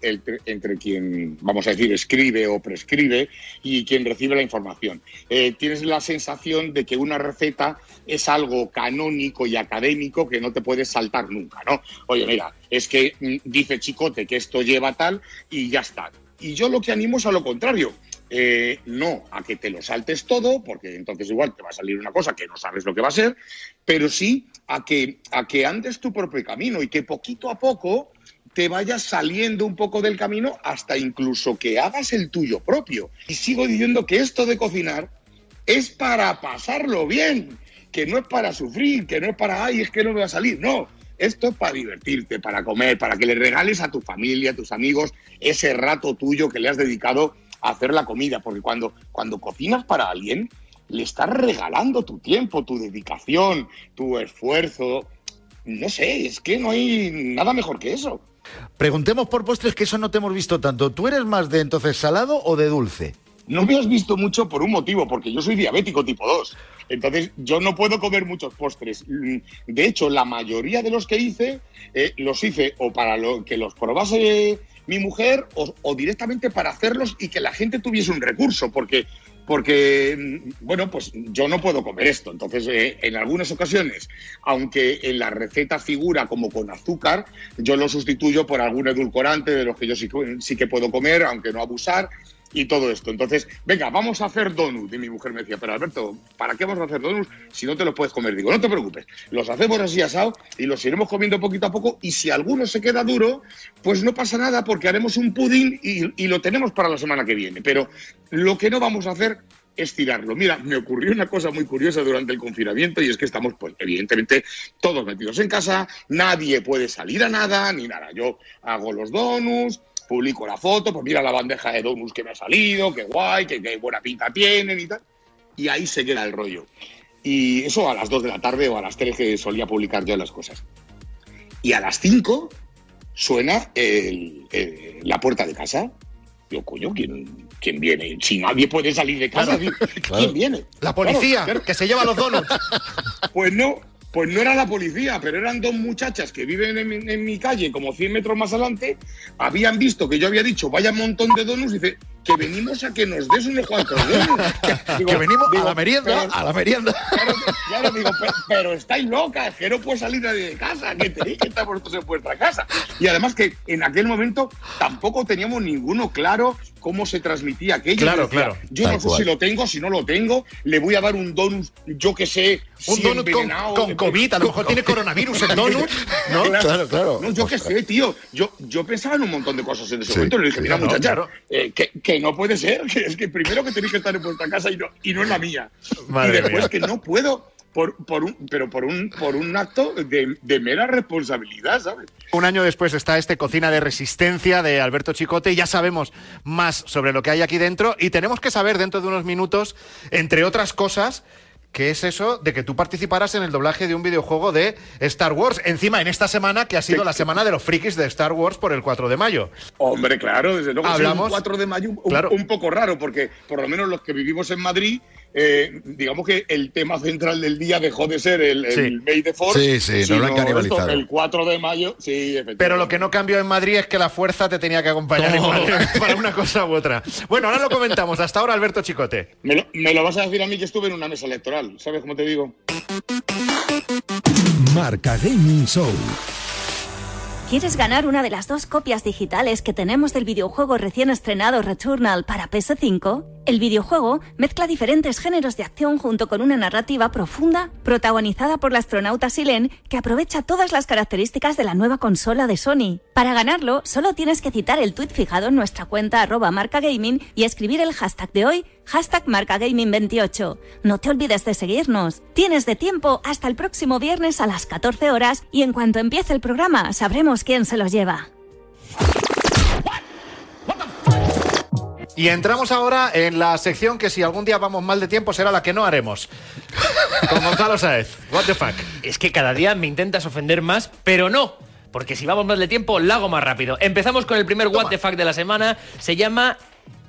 Speaker 5: entre quien, vamos a decir, escribe o prescribe y quien recibe la información. Eh, tienes la sensación de que una receta es algo canónico y académico que no te puedes saltar nunca, ¿no? Oye, mira, es que mm, dice Chicote que esto lleva tal y ya está. Y yo lo que animo es a lo contrario. Eh, no a que te lo saltes todo, porque entonces igual te va a salir una cosa que no sabes lo que va a ser, pero sí a que, a que andes tu propio camino y que poquito a poco te vayas saliendo un poco del camino hasta incluso que hagas el tuyo propio. Y sigo diciendo que esto de cocinar es para pasarlo bien, que no es para sufrir, que no es para, ay, es que no me va a salir, no. Esto es para divertirte, para comer, para que le regales a tu familia, a tus amigos, ese rato tuyo que le has dedicado hacer la comida. Porque cuando, cuando cocinas para alguien, le estás regalando tu tiempo, tu dedicación, tu esfuerzo. No sé, es que no hay nada mejor que eso.
Speaker 10: Preguntemos por postres, que eso no te hemos visto tanto. ¿Tú eres más de entonces salado o de dulce?
Speaker 5: No me has visto mucho por un motivo, porque yo soy diabético tipo 2. Entonces, yo no puedo comer muchos postres. Mm, De hecho, la mayoría de los que hice, eh, los hice o para lo, que los probase mi mujer o, directamente para hacerlos y que la gente tuviese un recurso, porque, porque mm, bueno, pues yo no puedo comer esto. Entonces, eh, en algunas ocasiones, aunque en la receta figura como con azúcar, yo lo sustituyo por algún edulcorante de los que yo sí, sí que puedo comer, aunque no abusar y todo esto. Entonces, venga, vamos a hacer donuts. Y mi mujer me decía, pero Alberto, ¿para qué vamos a hacer donuts si no te los puedes comer? Digo, no te preocupes, los hacemos así asado y los iremos comiendo poquito a poco y si alguno se queda duro, pues no pasa nada porque haremos un pudding y, lo tenemos para la semana que viene. Pero lo que no vamos a hacer es tirarlo. Mira, me ocurrió una cosa muy curiosa durante el confinamiento y es que estamos, pues, evidentemente, todos metidos en casa, nadie puede salir a nada, ni nada. Yo hago los donuts, publico la foto, pues mira la bandeja de donuts que me ha salido, qué guay, qué, qué buena pinta tienen y tal. Y ahí se queda el rollo. Y eso a las 2 de la tarde o a las 3 que solía publicar yo las cosas. Y a las 5 suena el- el- la puerta de casa. Yo, coño, ¿quién, quién viene? Si nadie puede salir de casa,
Speaker 2: Claro, <laughs>
Speaker 5: ¿quién
Speaker 2: claro.
Speaker 5: viene?
Speaker 2: La policía,
Speaker 5: Claro,
Speaker 2: que se lleva los donuts.
Speaker 5: Pues no, pues no era la policía, pero eran dos muchachas que viven en, mi- en mi calle, como 100 metros más adelante, habían visto que yo había dicho, vaya montón de donuts, y dice, que venimos a que nos des unos cuantos donuts. <laughs>
Speaker 10: Que venimos a la merienda,
Speaker 5: pero-
Speaker 10: a la merienda.
Speaker 5: Claro, claro, digo, pero, pero estáis locas, que no puede salir nadie de casa, que tenéis que estar vosotros en vuestra casa. Y además que en aquel momento tampoco teníamos ninguno claro cómo se transmitía aquello.
Speaker 2: Claro,
Speaker 5: decía,
Speaker 2: claro.
Speaker 5: Yo
Speaker 2: Tal
Speaker 5: no sé
Speaker 2: cual.
Speaker 5: si lo tengo, si no lo tengo, le voy a dar un donut, yo que sé,
Speaker 2: Un
Speaker 5: si
Speaker 2: donut con, con COVID, a lo mejor tiene coronavirus el <laughs> donut, ¿no?
Speaker 10: Claro, claro.
Speaker 5: No, yo qué sé, tío. Yo, yo pensaba en un montón de cosas en ese
Speaker 10: Sí,
Speaker 5: momento. Le dije, mira,
Speaker 10: claro,
Speaker 5: muchacha,
Speaker 2: claro.
Speaker 5: eh, que, que no puede ser, que es que primero que tenéis que estar en vuestra casa y no, y no en la mía.
Speaker 2: Madre
Speaker 5: y después
Speaker 2: mía.
Speaker 5: que no puedo, por, por un, pero por un, por un acto de, de mera responsabilidad, ¿sabes?
Speaker 2: Un año después está este Cocina de Resistencia de Alberto Chicote y ya sabemos más sobre lo que hay aquí dentro y tenemos que saber dentro de unos minutos, entre otras cosas, qué es eso de que tú participaras en el doblaje de un videojuego de Star Wars. Encima, en esta semana que ha sido la semana de los frikis de Star Wars por el 4 de mayo.
Speaker 5: Hombre, claro, desde luego.
Speaker 2: Hablamos-
Speaker 5: un 4 de mayo un,
Speaker 2: Claro.
Speaker 5: un poco raro, porque por lo menos los que vivimos en Madrid, eh, digamos que el tema central del día dejó de ser el, el
Speaker 2: Sí.
Speaker 5: May the Fourth,
Speaker 10: Sí, sí, no lo han canibalizado.
Speaker 5: esto, el 4 de mayo, sí, efectivamente.
Speaker 2: Pero lo que no cambió en Madrid es que la fuerza te tenía que acompañar igual, para una cosa u otra. Bueno, ahora lo comentamos. Hasta ahora, Alberto Chicote.
Speaker 5: Me lo, me lo vas a decir a mí que estuve en una mesa electoral, ¿sabes cómo te digo?
Speaker 1: Marca Gaming Show.
Speaker 4: ¿Quieres ganar una de las dos copias digitales que tenemos del videojuego recién estrenado Returnal para PS5? El videojuego mezcla diferentes géneros de acción junto con una narrativa profunda protagonizada por la astronauta Silen que aprovecha todas las características de la nueva consola de Sony. Para ganarlo, solo tienes que citar el tuit fijado en nuestra cuenta arroba marcagaming y escribir el hashtag de hoy, hashtag marcagaming28. No te olvides de seguirnos. Tienes de tiempo hasta el próximo viernes a las 14 horas y en cuanto empiece el programa sabremos quién se los lleva.
Speaker 2: Y entramos ahora en la sección que si algún día vamos mal de tiempo será la que no haremos. Con Gonzalo Saez. What the fuck.
Speaker 14: Es que cada día me intentas ofender más, pero no. Porque si vamos más de tiempo, lo hago más rápido. Empezamos con el primer What the fuck de la semana. Se llama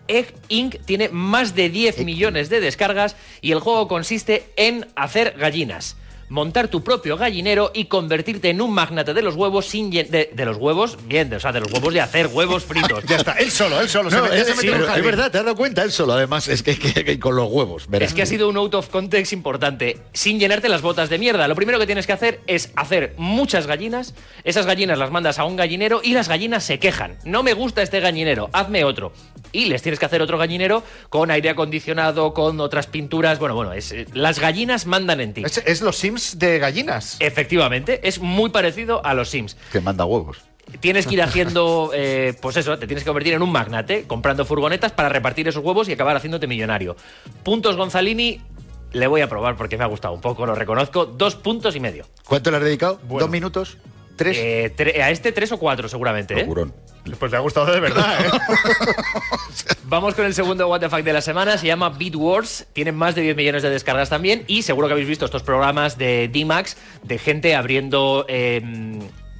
Speaker 14: Egg Inc. Tiene más de 10 millones de descargas y el juego consiste en hacer gallinas. Montar tu propio gallinero y convertirte en un magnate de los huevos sin de, de los huevos, bien, de, o sea, de los huevos de hacer huevos fritos. <laughs>
Speaker 2: Ya está, él solo, él solo.
Speaker 10: No,
Speaker 2: se, me- ya
Speaker 10: es,
Speaker 2: se
Speaker 10: verdad, te has dado cuenta él solo, además, es que, que- que con los huevos, verás.
Speaker 14: Es que ha sido un out of context importante. Sin llenarte las botas de mierda. Lo primero que tienes que hacer es hacer muchas gallinas. Esas gallinas las mandas a un gallinero y las gallinas se quejan. No me gusta este gallinero, hazme otro. Y les tienes que hacer otro gallinero con aire acondicionado, con otras pinturas. Bueno, bueno, es, eh, las gallinas mandan en ti.
Speaker 2: Es, es los Sims de gallinas.
Speaker 14: Efectivamente, es muy parecido a los Sims.
Speaker 10: Que manda huevos.
Speaker 14: Tienes que ir <laughs> haciendo, eh, pues eso, te tienes que convertir en un magnate, comprando furgonetas para repartir esos huevos y acabar haciéndote millonario. Puntos Gonzalini, le voy a probar porque me ha gustado un poco, lo reconozco. Dos puntos y medio.
Speaker 10: ¿Cuánto le has dedicado? ¿Dos minutos? ¿Tres?
Speaker 14: Eh, tre- a este tres o cuatro seguramente, ¿eh?
Speaker 2: Pues le ha gustado de verdad, ¿eh? <laughs>
Speaker 14: Vamos con el segundo What the Fuck de la semana, se llama Beat Wars, tiene más de 10 millones de descargas también y seguro que habéis visto estos programas de D-Max de gente abriendo eh,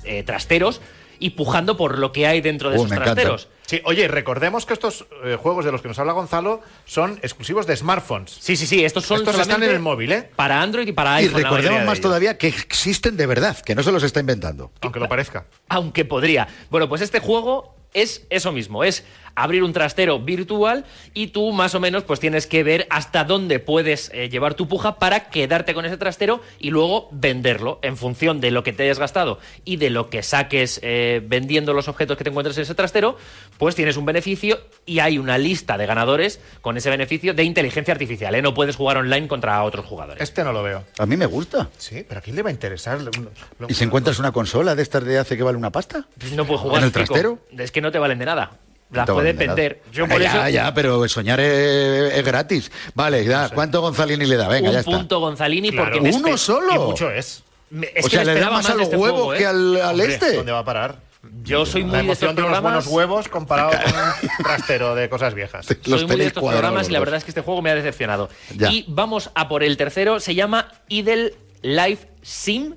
Speaker 14: eh, trasteros y pujando por lo que hay dentro de
Speaker 2: Uh, encanta.
Speaker 14: trasteros.
Speaker 2: Sí, oye, recordemos que estos eh, juegos de los que nos habla Gonzalo son exclusivos de smartphones.
Speaker 14: Sí, sí, sí, estos son
Speaker 2: Estos están en el móvil, ¿eh?
Speaker 14: Para Android y para
Speaker 10: Y
Speaker 14: iPhone. la
Speaker 10: recordemos más todavía que existen de verdad, que no se los está inventando.
Speaker 2: Aunque lo parezca.
Speaker 14: Aunque podría. Bueno, pues este juego es eso mismo, es abrir un trastero virtual y tú más o menos pues tienes que ver hasta dónde puedes eh, llevar tu puja para quedarte con ese trastero y luego venderlo en función de lo que te hayas gastado y de lo que saques eh, vendiendo los objetos que te encuentres en ese trastero, pues tienes un beneficio y hay una lista de ganadores con ese beneficio de inteligencia artificial. ¿eh? No puedes jugar online contra otros jugadores.
Speaker 2: Este no lo veo.
Speaker 10: A mí me gusta.
Speaker 2: Sí, pero ¿a quién le va a interesar? Lo- lo-
Speaker 10: ¿Y si encuentras una consola de estas de hace que vale una pasta?
Speaker 14: Pues no puedes jugar
Speaker 10: ¿En el trastero?
Speaker 14: Es que no te valen de nada. Las puedes vender. Yo
Speaker 10: Venga,
Speaker 14: por
Speaker 10: ya,
Speaker 14: eso
Speaker 10: ya, pero soñar es, es gratis. Vale, ya, ¿cuánto Gonzalini le da? Venga,
Speaker 14: un
Speaker 10: ya está.
Speaker 14: punto Gonzalini
Speaker 2: Claro.
Speaker 14: porque me
Speaker 10: ¿Uno
Speaker 14: espe-
Speaker 10: solo?
Speaker 2: Y mucho es.
Speaker 10: o
Speaker 14: que
Speaker 10: sea, le da
Speaker 14: esperaba
Speaker 10: más a
Speaker 14: de
Speaker 10: los
Speaker 14: este
Speaker 10: huevos
Speaker 14: juego, ¿eh?
Speaker 10: que al, al
Speaker 2: Hombre,
Speaker 10: este.
Speaker 2: ¿Dónde va a parar?
Speaker 14: Yo soy muy
Speaker 2: La
Speaker 14: de estos
Speaker 2: de unos
Speaker 14: programas.
Speaker 2: buenos huevos comparado con un trastero de cosas viejas. <laughs>
Speaker 14: Soy muy de estos programas y la verdad es que este juego me ha decepcionado.
Speaker 2: Ya.
Speaker 14: Y vamos a por el tercero, se llama Idle Life Sim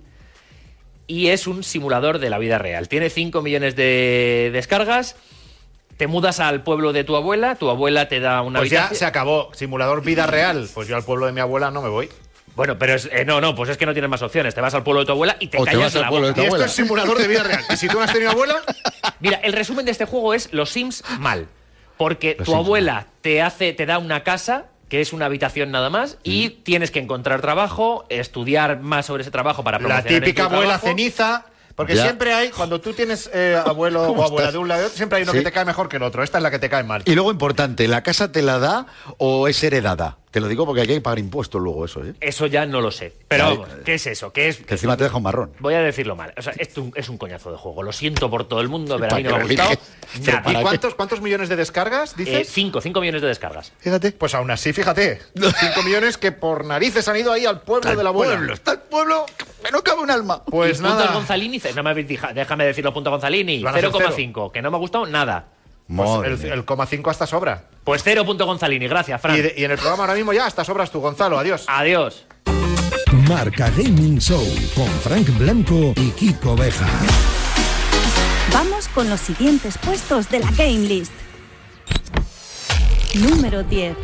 Speaker 14: y es un simulador de la vida real. Tiene 5 millones de descargas. Te mudas al pueblo de tu abuela, tu abuela te da una
Speaker 2: Pues ya se acabó. Simulador vida real. Pues yo al pueblo de mi abuela no me voy.
Speaker 14: Bueno, pero es, eh, no, no, pues es que no tienes más opciones. Te vas al pueblo de tu abuela y te
Speaker 2: O te
Speaker 14: callas
Speaker 2: vas al
Speaker 14: la
Speaker 2: pueblo
Speaker 14: boca.
Speaker 2: de tu Y esto abuela. es simulador de vida real. ¿Y si tú no has tenido abuela?
Speaker 14: Mira, el resumen de este juego es los Sims mal. Porque
Speaker 2: Los
Speaker 14: tu
Speaker 2: Sims
Speaker 14: abuela te hace, te da una casa que es una habitación nada más y tienes que encontrar trabajo, estudiar más sobre ese trabajo para
Speaker 2: La típica
Speaker 14: tu
Speaker 2: abuela
Speaker 14: trabajo.
Speaker 2: ceniza. Porque
Speaker 10: Ya.
Speaker 2: siempre hay, cuando tú tienes eh, abuelo <laughs>
Speaker 10: ¿Cómo
Speaker 2: o abuela
Speaker 10: estás?
Speaker 2: de un lado y otro, siempre hay uno
Speaker 10: Sí.
Speaker 2: que te cae mejor que el otro. Esta es la que te cae mal.
Speaker 10: Y luego, importante, ¿la casa te la da o es heredada? Te lo digo porque aquí hay que pagar impuestos luego, eso, ¿eh?
Speaker 14: Eso ya no lo sé. Pero vamos, ¿qué es eso? ¿Qué es?
Speaker 10: Que encima te deja un marrón.
Speaker 14: Voy a decirlo mal. O sea, esto un- es un coñazo de juego. Lo siento por todo el mundo, pero a mí
Speaker 2: ¿Para
Speaker 14: no me ha gustado. Nada.
Speaker 2: ¿Y cuántos, cuántos millones de descargas,
Speaker 14: Eh,
Speaker 2: dices?
Speaker 14: cinco, cinco millones de descargas.
Speaker 10: Fíjate.
Speaker 2: Pues aún así, fíjate. <laughs> Cinco millones que por narices han ido ahí al pueblo de la abuela.
Speaker 10: pueblo, está el pueblo, que no cabe un alma.
Speaker 2: Pues
Speaker 14: Y puntos
Speaker 2: nada.
Speaker 14: Gonzalini, no me déjame decirlo, punto Gonzalini,
Speaker 2: Van a ser
Speaker 14: 0,5, que no me ha gustado nada.
Speaker 2: Pues el, el coma cinco hasta sobra.
Speaker 14: Pues 0 punto Gonzalini, gracias, Fran.
Speaker 2: Y, de- y en el programa ahora mismo ya hasta sobras tú, Gonzalo. Adiós.
Speaker 14: Adiós.
Speaker 1: Marca Gaming Show con Frank Blanco y Kiko Beja.
Speaker 4: Vamos con los siguientes puestos de la Game List. Número 10.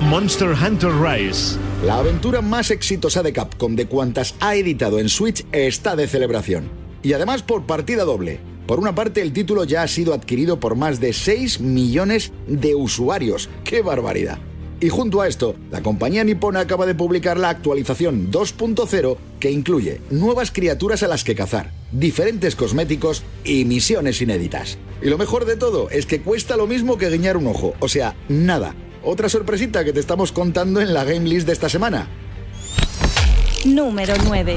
Speaker 6: Monster Hunter Rise.
Speaker 3: La aventura más exitosa de Capcom de cuantas ha editado en Switch está de celebración. Y además por partida doble. Por una parte, el título ya ha sido adquirido por más de 6 millones de usuarios. ¡Qué barbaridad! Y junto a esto, la compañía nipona acaba de publicar la actualización 2.0 que incluye nuevas criaturas a las que cazar, diferentes cosméticos y misiones inéditas. Y lo mejor de todo es que cuesta lo mismo que guiñar un ojo, o sea, nada. Otra sorpresita que te estamos contando en la game list de esta semana.
Speaker 4: Número 9.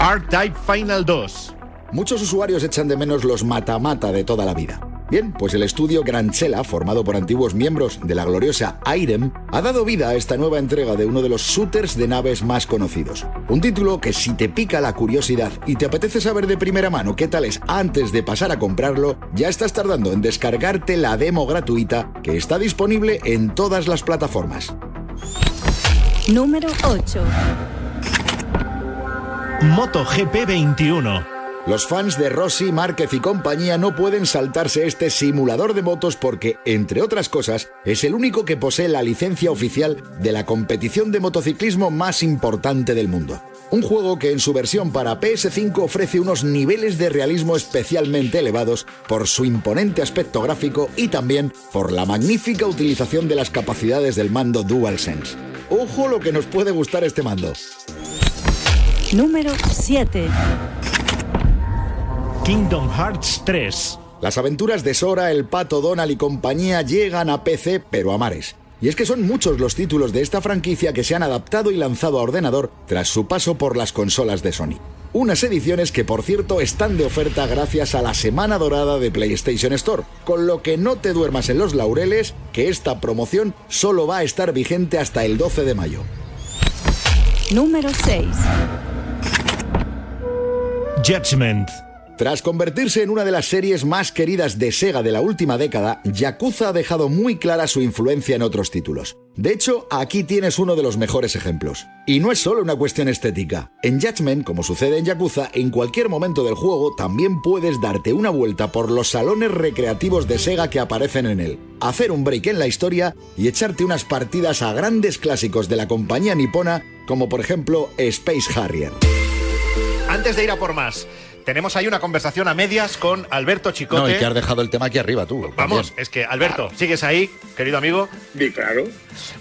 Speaker 2: R-Type Final 2.
Speaker 3: Muchos usuarios echan de menos los mata-mata de toda la vida. Bien, pues el estudio Granchela, formado por antiguos miembros de la gloriosa IREM, ha dado vida a esta nueva entrega de uno de los shooters de naves más conocidos. Un título que si te pica la curiosidad y te apetece saber de primera mano qué tal es antes de pasar a comprarlo, ya estás tardando en descargarte la demo gratuita que está disponible en todas las plataformas.
Speaker 4: Número 8.
Speaker 6: MotoGP 21.
Speaker 3: Los fans de Rossi, Márquez y compañía no pueden saltarse este simulador de motos porque, entre otras cosas, es el único que posee la licencia oficial de la competición de motociclismo más importante del mundo. Un juego que en su versión para PS5 ofrece unos niveles de realismo especialmente elevados por su imponente aspecto gráfico y también por la magnífica utilización de las capacidades del mando DualSense. Ojo lo que nos puede gustar este mando.
Speaker 4: Número 7.
Speaker 6: Kingdom Hearts 3.
Speaker 3: Las aventuras de Sora, el pato Donald y compañía llegan a PC, pero a mares. Y es que son muchos los títulos de esta franquicia que se han adaptado y lanzado a ordenador tras su paso por las consolas de Sony. Unas ediciones que, por cierto, están de oferta gracias a la Semana Dorada de PlayStation Store, con lo que no te duermas en los laureles, que esta promoción solo va a estar vigente hasta el 12 de mayo.
Speaker 4: Número 6.
Speaker 6: Judgment.
Speaker 3: Tras convertirse en una de las series más queridas de Sega de la última década, Yakuza ha dejado muy clara su influencia en otros títulos. De hecho, aquí tienes uno de los mejores ejemplos. Y no es solo una cuestión estética. En Judgment, como sucede en Yakuza, en cualquier momento del juego también puedes darte una vuelta por los salones recreativos de Sega que aparecen en él, hacer un break en la historia y echarte unas partidas a grandes clásicos de la compañía nipona, como por ejemplo Space Harrier.
Speaker 2: Antes de ir a por más, tenemos ahí una conversación a medias con Alberto Chicote.
Speaker 10: No, y que has dejado el tema aquí arriba tú.
Speaker 2: Vamos,
Speaker 10: también.
Speaker 2: es que Alberto, ¿sigues ahí, querido amigo?
Speaker 5: Sí, claro.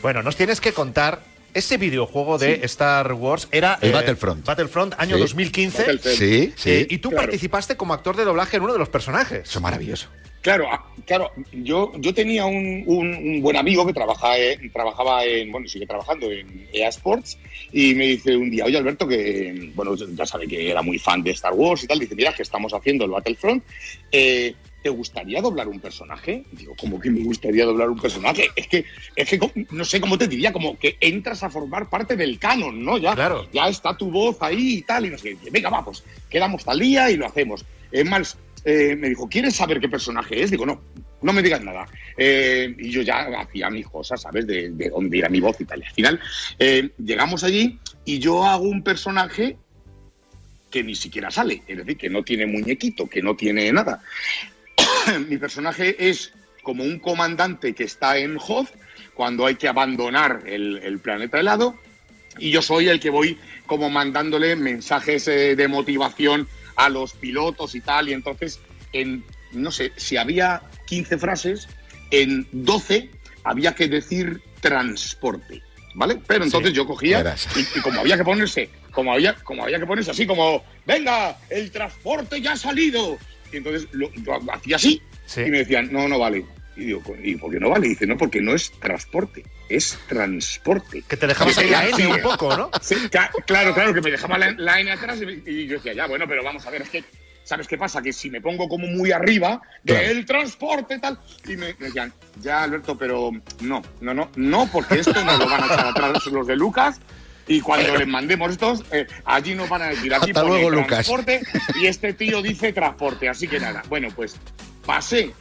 Speaker 2: Bueno, nos tienes que contar. Ese videojuego de Star Wars era.
Speaker 10: El Battlefront.
Speaker 2: Battlefront, año
Speaker 10: Sí.
Speaker 2: 2015.
Speaker 5: Battlefront.
Speaker 10: Sí, sí.
Speaker 2: Eh, y tú
Speaker 5: Claro.
Speaker 2: participaste como actor de doblaje en uno de los personajes.
Speaker 10: Eso es maravilloso.
Speaker 5: Claro, ah, claro. Yo, yo tenía un, un- un buen amigo que trabaja en- trabajaba en, bueno, sigue trabajando en EA Sports y me dice un día, oye Alberto, que, bueno, ya sabe que era muy fan de Star Wars y tal, dice, mira, que estamos haciendo el Battlefront, eh, ¿te gustaría doblar un personaje? Digo, ¿cómo que me gustaría doblar un personaje? Es que, es que no sé cómo te diría, como que entras a formar parte del canon, ¿no? Ya,
Speaker 2: Claro.
Speaker 5: ya está tu voz ahí y tal, y no sé. Venga, va, pues quedamos tal día y lo hacemos. Es más, eh, me dijo, ¿quieres saber qué personaje es? Digo, no, no me digas nada. Eh, y yo ya hacía mis cosas, ¿sabes? De, de dónde era mi voz y tal. Y al final eh, llegamos allí y yo hago un personaje que ni siquiera sale, es decir, que no tiene muñequito, que no tiene nada. <laughs> Mi personaje es como un comandante que está en Hoth cuando hay que abandonar el, el planeta helado y yo soy el que voy como mandándole mensajes eh, de motivación a los pilotos y tal y entonces en no sé si había 15 frases en 12 había que decir transporte vale pero entonces yo cogía y, y como había que ponerse como había como había que ponerse así como venga el transporte ya ha salido y entonces lo, lo hacía así y me decían no no vale y digo ¿y por qué no vale? Y dice no porque no es transporte es transporte
Speaker 2: Que te dejabas ahí la N un poco, ¿no?
Speaker 5: Sí, claro, claro, que me dejaba la, la N atrás y, me- y yo decía, ya, bueno, pero vamos a ver, es que, ¿sabes qué pasa? Que si me pongo como muy arriba del transporte tal, y me, me decían, ya, Alberto, pero no, no, no, no, porque esto no lo van a echar atrás los de Lucas. Y cuando les mandemos estos, eh, allí nos van a decir, aquí
Speaker 10: Hasta
Speaker 5: pone
Speaker 10: luego, Lucas.
Speaker 5: transporte <laughs> y este tío dice transporte. Así que nada, bueno, pues pasé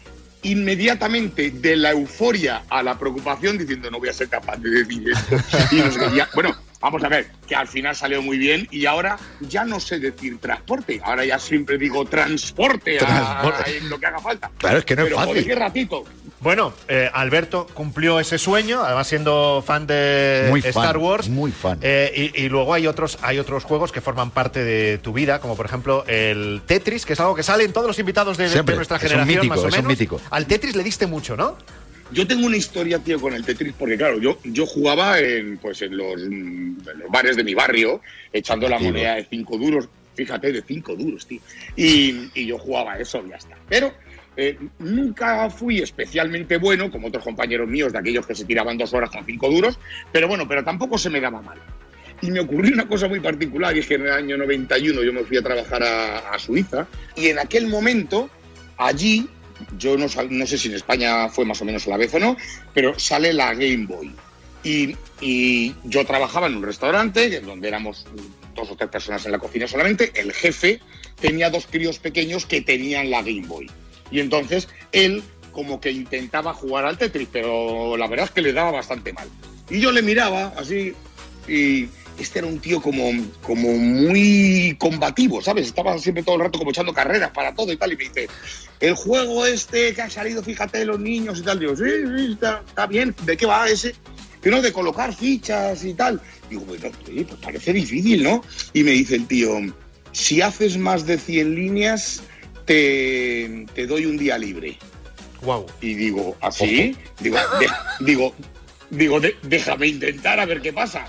Speaker 5: inmediatamente de la euforia a la preocupación diciendo no voy a ser capaz de decir esto. Y no sé. Ya- bueno, vamos a ver, que al final salió muy bien y ahora ya no sé decir transporte, ahora ya siempre digo transporte, a-
Speaker 2: Transporte.
Speaker 5: a- lo que haga falta.
Speaker 2: Claro, es que no es
Speaker 5: Pero,
Speaker 2: fácil.
Speaker 5: joder, qué ratito.
Speaker 2: Bueno, eh, Alberto cumplió ese sueño, además siendo fan de
Speaker 10: Muy fan,
Speaker 2: Star Wars.
Speaker 10: muy fan.
Speaker 2: Eh, y, y luego hay otros, hay otros juegos que forman parte de tu vida, como por ejemplo el Tetris, que es algo que sale en todos los invitados de, de
Speaker 10: Siempre,
Speaker 2: nuestra
Speaker 10: es un
Speaker 2: generación,
Speaker 10: mítico,
Speaker 2: más o
Speaker 10: es un
Speaker 2: menos.
Speaker 10: mítico.
Speaker 2: Al Tetris le diste mucho, ¿no?
Speaker 5: Yo tengo una historia, tío, con el Tetris, porque claro, yo, yo jugaba en, pues, en, los, en los bares de mi barrio, echando la moneda de cinco duros, fíjate, de cinco duros, tío. Y, y yo jugaba eso y ya está. Pero eh, nunca fui especialmente bueno, como otros compañeros míos, de aquellos que se tiraban dos horas con cinco duros, pero bueno, pero tampoco se me daba mal. Y me ocurrió una cosa muy particular, y es que en el año 91 yo me fui a trabajar a, a Suiza, y en aquel momento, allí, yo no, no sé si en España fue más o menos a la vez o no, pero sale la Game Boy. Y, y yo trabajaba en un restaurante donde éramos dos o tres personas en la cocina solamente. El jefe tenía dos críos pequeños que tenían la Game Boy. Y entonces él como que intentaba jugar al Tetris, pero la verdad es que le daba bastante mal. Y yo le miraba así y este era un tío como, como muy combativo, ¿sabes? Estaba siempre todo el rato como echando carreras para todo y tal. Y me dice, el juego este que ha salido, fíjate, los niños y tal. Digo, sí, sí, está, está bien. ¿De qué va ese? Que no, de colocar fichas y tal. Digo, bueno, pues parece difícil, ¿no? Y me dice el tío, si haces más de 100 líneas, te, te doy un día libre.
Speaker 2: Wow.
Speaker 5: Y digo, ¿así? Digo, de- digo, digo de- déjame intentar a ver qué pasa.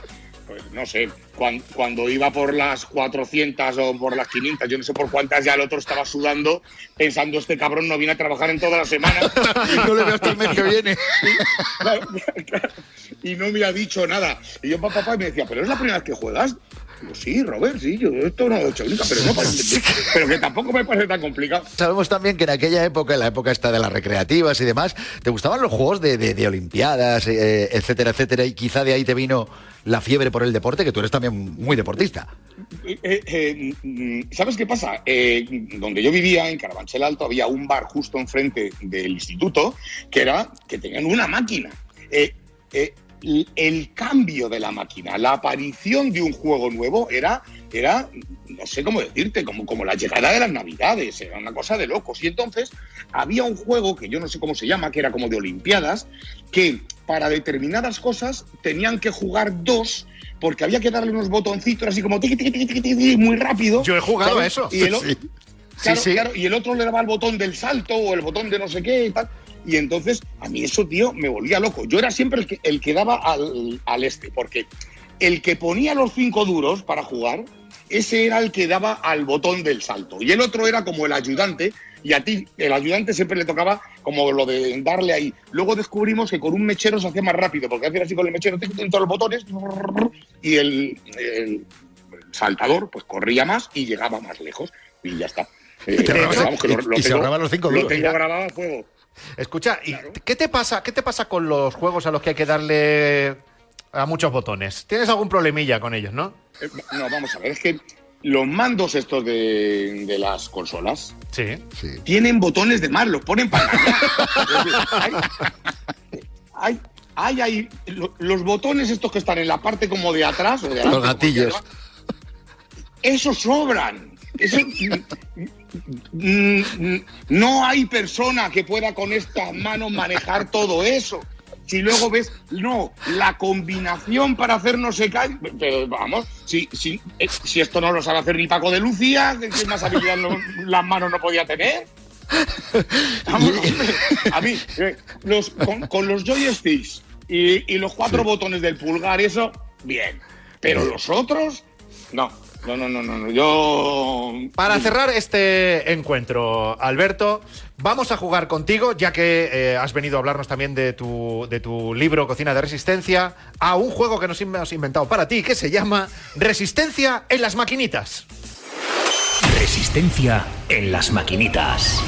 Speaker 5: Pues no sé, cuan- cuando, iba por las 400 o por las 500, yo no sé por cuántas, ya el otro estaba sudando, pensando, este cabrón no viene a trabajar en toda la semana. <laughs>
Speaker 10: No le veo hasta el mes que viene. <laughs>
Speaker 5: Y no me ha dicho nada. Y yo, papá, papá, y me decía, ¿pero es la primera vez que juegas? Sí, Robert, sí, yo esto no lo he hecho nunca, pero, no parece, pero que tampoco me parece tan complicado.
Speaker 10: Sabemos también que en aquella época, en la época esta de las recreativas y demás, te gustaban los juegos de, de- de Olimpiadas, eh, etcétera, etcétera, y quizá de ahí te vino la fiebre por el deporte, que tú eres también muy deportista.
Speaker 5: Eh, eh, mm, ¿Sabes qué pasa? Donde yo vivía, en Carabanchel Alto, había un bar justo enfrente del instituto que era que tenían una máquina. Eh, el cambio de la máquina, la aparición de un juego nuevo era, era no sé cómo decirte, como, como la llegada de las navidades, era una cosa de locos. Y entonces había un juego que yo no sé cómo se llama, que era como de Olimpiadas, que para determinadas cosas tenían que jugar dos porque había que darle unos botoncitos así como tiqui, tiqui, tiqui, tiqui, tiqui, muy rápido.
Speaker 2: Yo he jugado
Speaker 5: ¿sabes?
Speaker 2: a eso.
Speaker 5: Y el, <laughs>
Speaker 2: Sí.
Speaker 5: Claro,
Speaker 2: Sí, sí.
Speaker 5: claro, y el otro le daba el botón del salto o el botón de no sé qué y tal. Y entonces a mí eso, tío, me volvía loco. Yo era siempre el que, el que daba al, al este, porque el que ponía los cinco duros para jugar, ese era el que daba al botón del salto. Y el otro era como el ayudante, y a ti, el ayudante siempre le tocaba como lo de darle ahí. Luego descubrimos que con un mechero se hacía más rápido, porque hacía así con el mechero, tic, todos los botones, y el, el saltador pues corría más y llegaba más lejos. Y ya está. Eh,
Speaker 2: Te ahorrabas-
Speaker 5: vamos, que lo-
Speaker 2: y-
Speaker 5: lo
Speaker 2: y se
Speaker 5: tengo-
Speaker 2: ahorraban los cinco
Speaker 5: Lo
Speaker 2: duros.
Speaker 5: tengo
Speaker 2: Mira.
Speaker 5: grabado a fuego.
Speaker 2: Escucha, ¿y qué te pasa? ¿Qué te pasa con los juegos a los que hay que darle a muchos botones? ¿Tienes algún problemilla con ellos, no?
Speaker 5: Eh, No, vamos a ver, es que los mandos estos de, de las consolas
Speaker 2: Sí.
Speaker 5: tienen botones de más, los ponen para <laughs> hay, hay, hay ahí lo- los botones estos que están en la parte como de atrás o de adelante,
Speaker 10: Los gatillos.
Speaker 5: esos sobran. Eso, no hay persona que pueda con estas manos manejar todo eso. Si luego ves, no, la combinación para hacer no sé qué, pero vamos, si, si, eh, si esto no lo sabe hacer ni Paco de Lucía, ¿qué más habilidad no- las manos no podía tener? Vamos, <laughs> hombre, a mí, eh, los, con, con los joysticks y, y los cuatro botones del pulgar, eso, bien. Pero los otros, no. No, no, no, no, no. Yo.
Speaker 2: Para cerrar este encuentro, Alberto, vamos a jugar contigo, ya que eh, has venido a hablarnos también de tu, de tu libro Cocina de Resistencia, a un juego que nos hemos inventado para ti, que se llama Resistencia en las maquinitas.
Speaker 15: Resistencia en las maquinitas.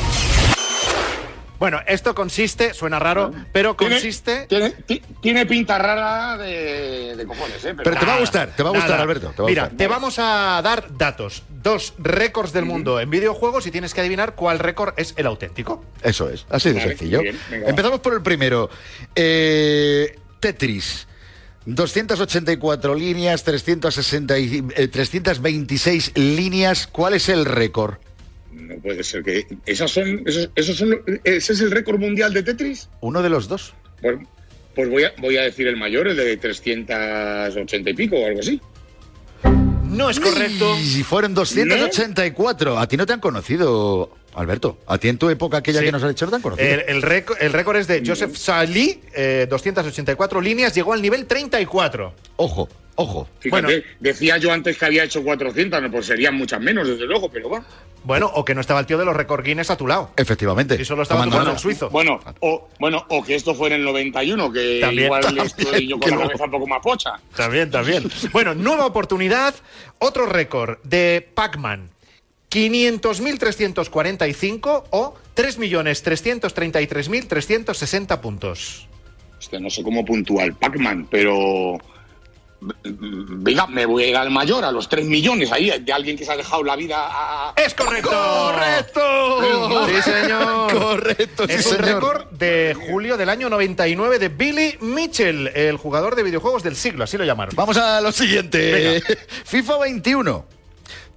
Speaker 2: Bueno, esto consiste, suena raro, pero consiste...
Speaker 5: Tiene, ti- tiene pinta rara de, de cojones, ¿eh?
Speaker 10: Pero te va a gustar, te va a gustar. Alberto. Te va a
Speaker 2: Mira,
Speaker 10: gustar.
Speaker 2: te vamos a dar datos, dos récords del mundo en videojuegos y tienes que adivinar cuál récord es el auténtico.
Speaker 10: Eso es, así de
Speaker 2: Vale,
Speaker 10: sencillo.
Speaker 2: bien.
Speaker 10: Empezamos por el primero. Eh, Tetris. 284 líneas, 360 y- eh, 326 líneas. ¿Cuál es el récord?
Speaker 5: No puede ser que. Esas son, esos, esos son, ¿Ese es el récord mundial de Tetris?
Speaker 10: Uno de los dos.
Speaker 5: Pues, pues voy, a, voy a decir el mayor, el de 380 y pico o algo así.
Speaker 2: No es correcto.
Speaker 10: Y fueron 284. A ti no te han conocido, Alberto. A ti en tu época aquella
Speaker 2: Sí.
Speaker 10: que nos has hecho han conocido.
Speaker 2: El, el récord, el récord es de Joseph Salí, eh, 284 líneas, llegó al nivel 34.
Speaker 10: Ojo, ojo.
Speaker 5: Fíjate, decía yo antes que había hecho 400, no, pues serían muchas menos, desde luego, pero bueno.
Speaker 2: Bueno, o que no estaba el tío de los récord Guinness a tu lado.
Speaker 10: Efectivamente.
Speaker 2: Y solo estaba
Speaker 10: tomando
Speaker 2: el suizo.
Speaker 5: Bueno, o, bueno, o que esto fuera en el 91, que
Speaker 2: También.
Speaker 5: igual
Speaker 2: También,
Speaker 5: estoy yo con la <laughs> cabeza un poco más pocha.
Speaker 2: También, también. Bueno, nueva oportunidad. Otro récord de Pac-Man. 500.345 o 3.333.360 puntos.
Speaker 5: Hostia, no sé cómo puntual Pac-Man, pero. Venga, me voy a ir al mayor, a los 3 millones ahí, de alguien que se ha dejado la vida a.
Speaker 2: ¡Es correcto!
Speaker 10: ¡Correcto!
Speaker 2: Sí, señor. <laughs>
Speaker 10: Correcto, sí,
Speaker 2: es un récord de julio del año 99 de Billy Mitchell, el jugador de videojuegos del siglo, así lo llamaron.
Speaker 10: Vamos a lo siguiente.
Speaker 2: Venga. <laughs>
Speaker 10: FIFA 21.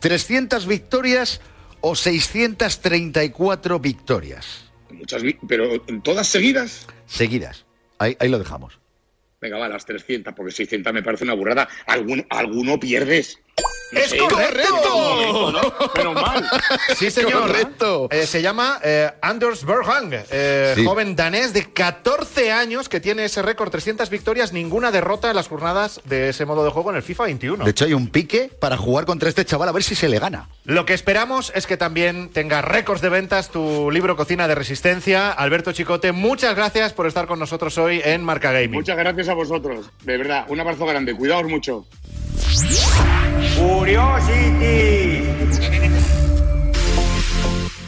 Speaker 10: 300 victorias o 634 victorias.
Speaker 5: Muchas, pero todas seguidas.
Speaker 10: Seguidas. Ahí, ahí lo dejamos.
Speaker 5: Venga, va, las 300, porque 600 me parece una burrada. Alguno, alguno pierdes.
Speaker 2: ¡Es correcto!
Speaker 5: Menos mal.
Speaker 2: Sí, <laughs> señor.
Speaker 10: Correcto.
Speaker 2: Eh, se llama eh, Anders Berghang, eh,
Speaker 10: Sí.
Speaker 2: joven danés de 14 años que tiene ese récord, 300 victorias, ninguna derrota en las jornadas de ese modo de juego en el FIFA 21.
Speaker 10: De hecho, hay un pique para jugar contra este chaval a ver si se le gana.
Speaker 2: Lo que esperamos es que también tenga récords de ventas tu libro Cocina de Resistencia. Alberto Chicote, muchas gracias por estar con nosotros hoy en Marca Gaming.
Speaker 5: Muchas gracias a vosotros. De verdad, un abrazo grande. Cuidaos mucho.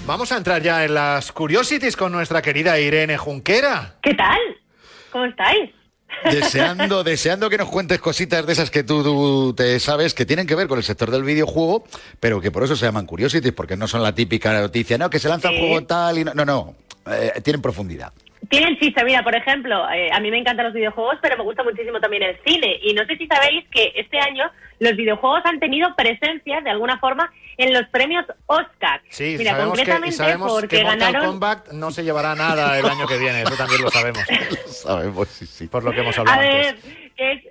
Speaker 2: Vamos a entrar ya en las curiosities con nuestra querida Irene Junquera.
Speaker 16: ¿Qué tal? ¿Cómo estáis?
Speaker 10: Deseando, <laughs> deseando que nos cuentes cositas de esas que tú, tú te sabes que tienen que ver con el sector del videojuego, pero que por eso se llaman curiosities, porque no son la típica noticia, no, que se lanza un juego tal y no, no, no, eh, tienen profundidad.
Speaker 16: Tienen chiste, mira, por ejemplo, eh, a mí me encantan los videojuegos, pero me gusta muchísimo también el cine. Y no sé si sabéis que este año los videojuegos han tenido presencia, de alguna forma, en los premios Oscar.
Speaker 2: Sí,
Speaker 16: mira,
Speaker 2: sabemos, que,
Speaker 16: concretamente
Speaker 2: sabemos
Speaker 16: porque
Speaker 2: que Mortal
Speaker 16: ganaron...
Speaker 2: Kombat no se llevará nada el año que viene, eso también lo sabemos. <laughs>
Speaker 10: Sabemos, sí, sí.
Speaker 2: Por lo que hemos hablado
Speaker 16: A
Speaker 2: antes.
Speaker 16: ver, es,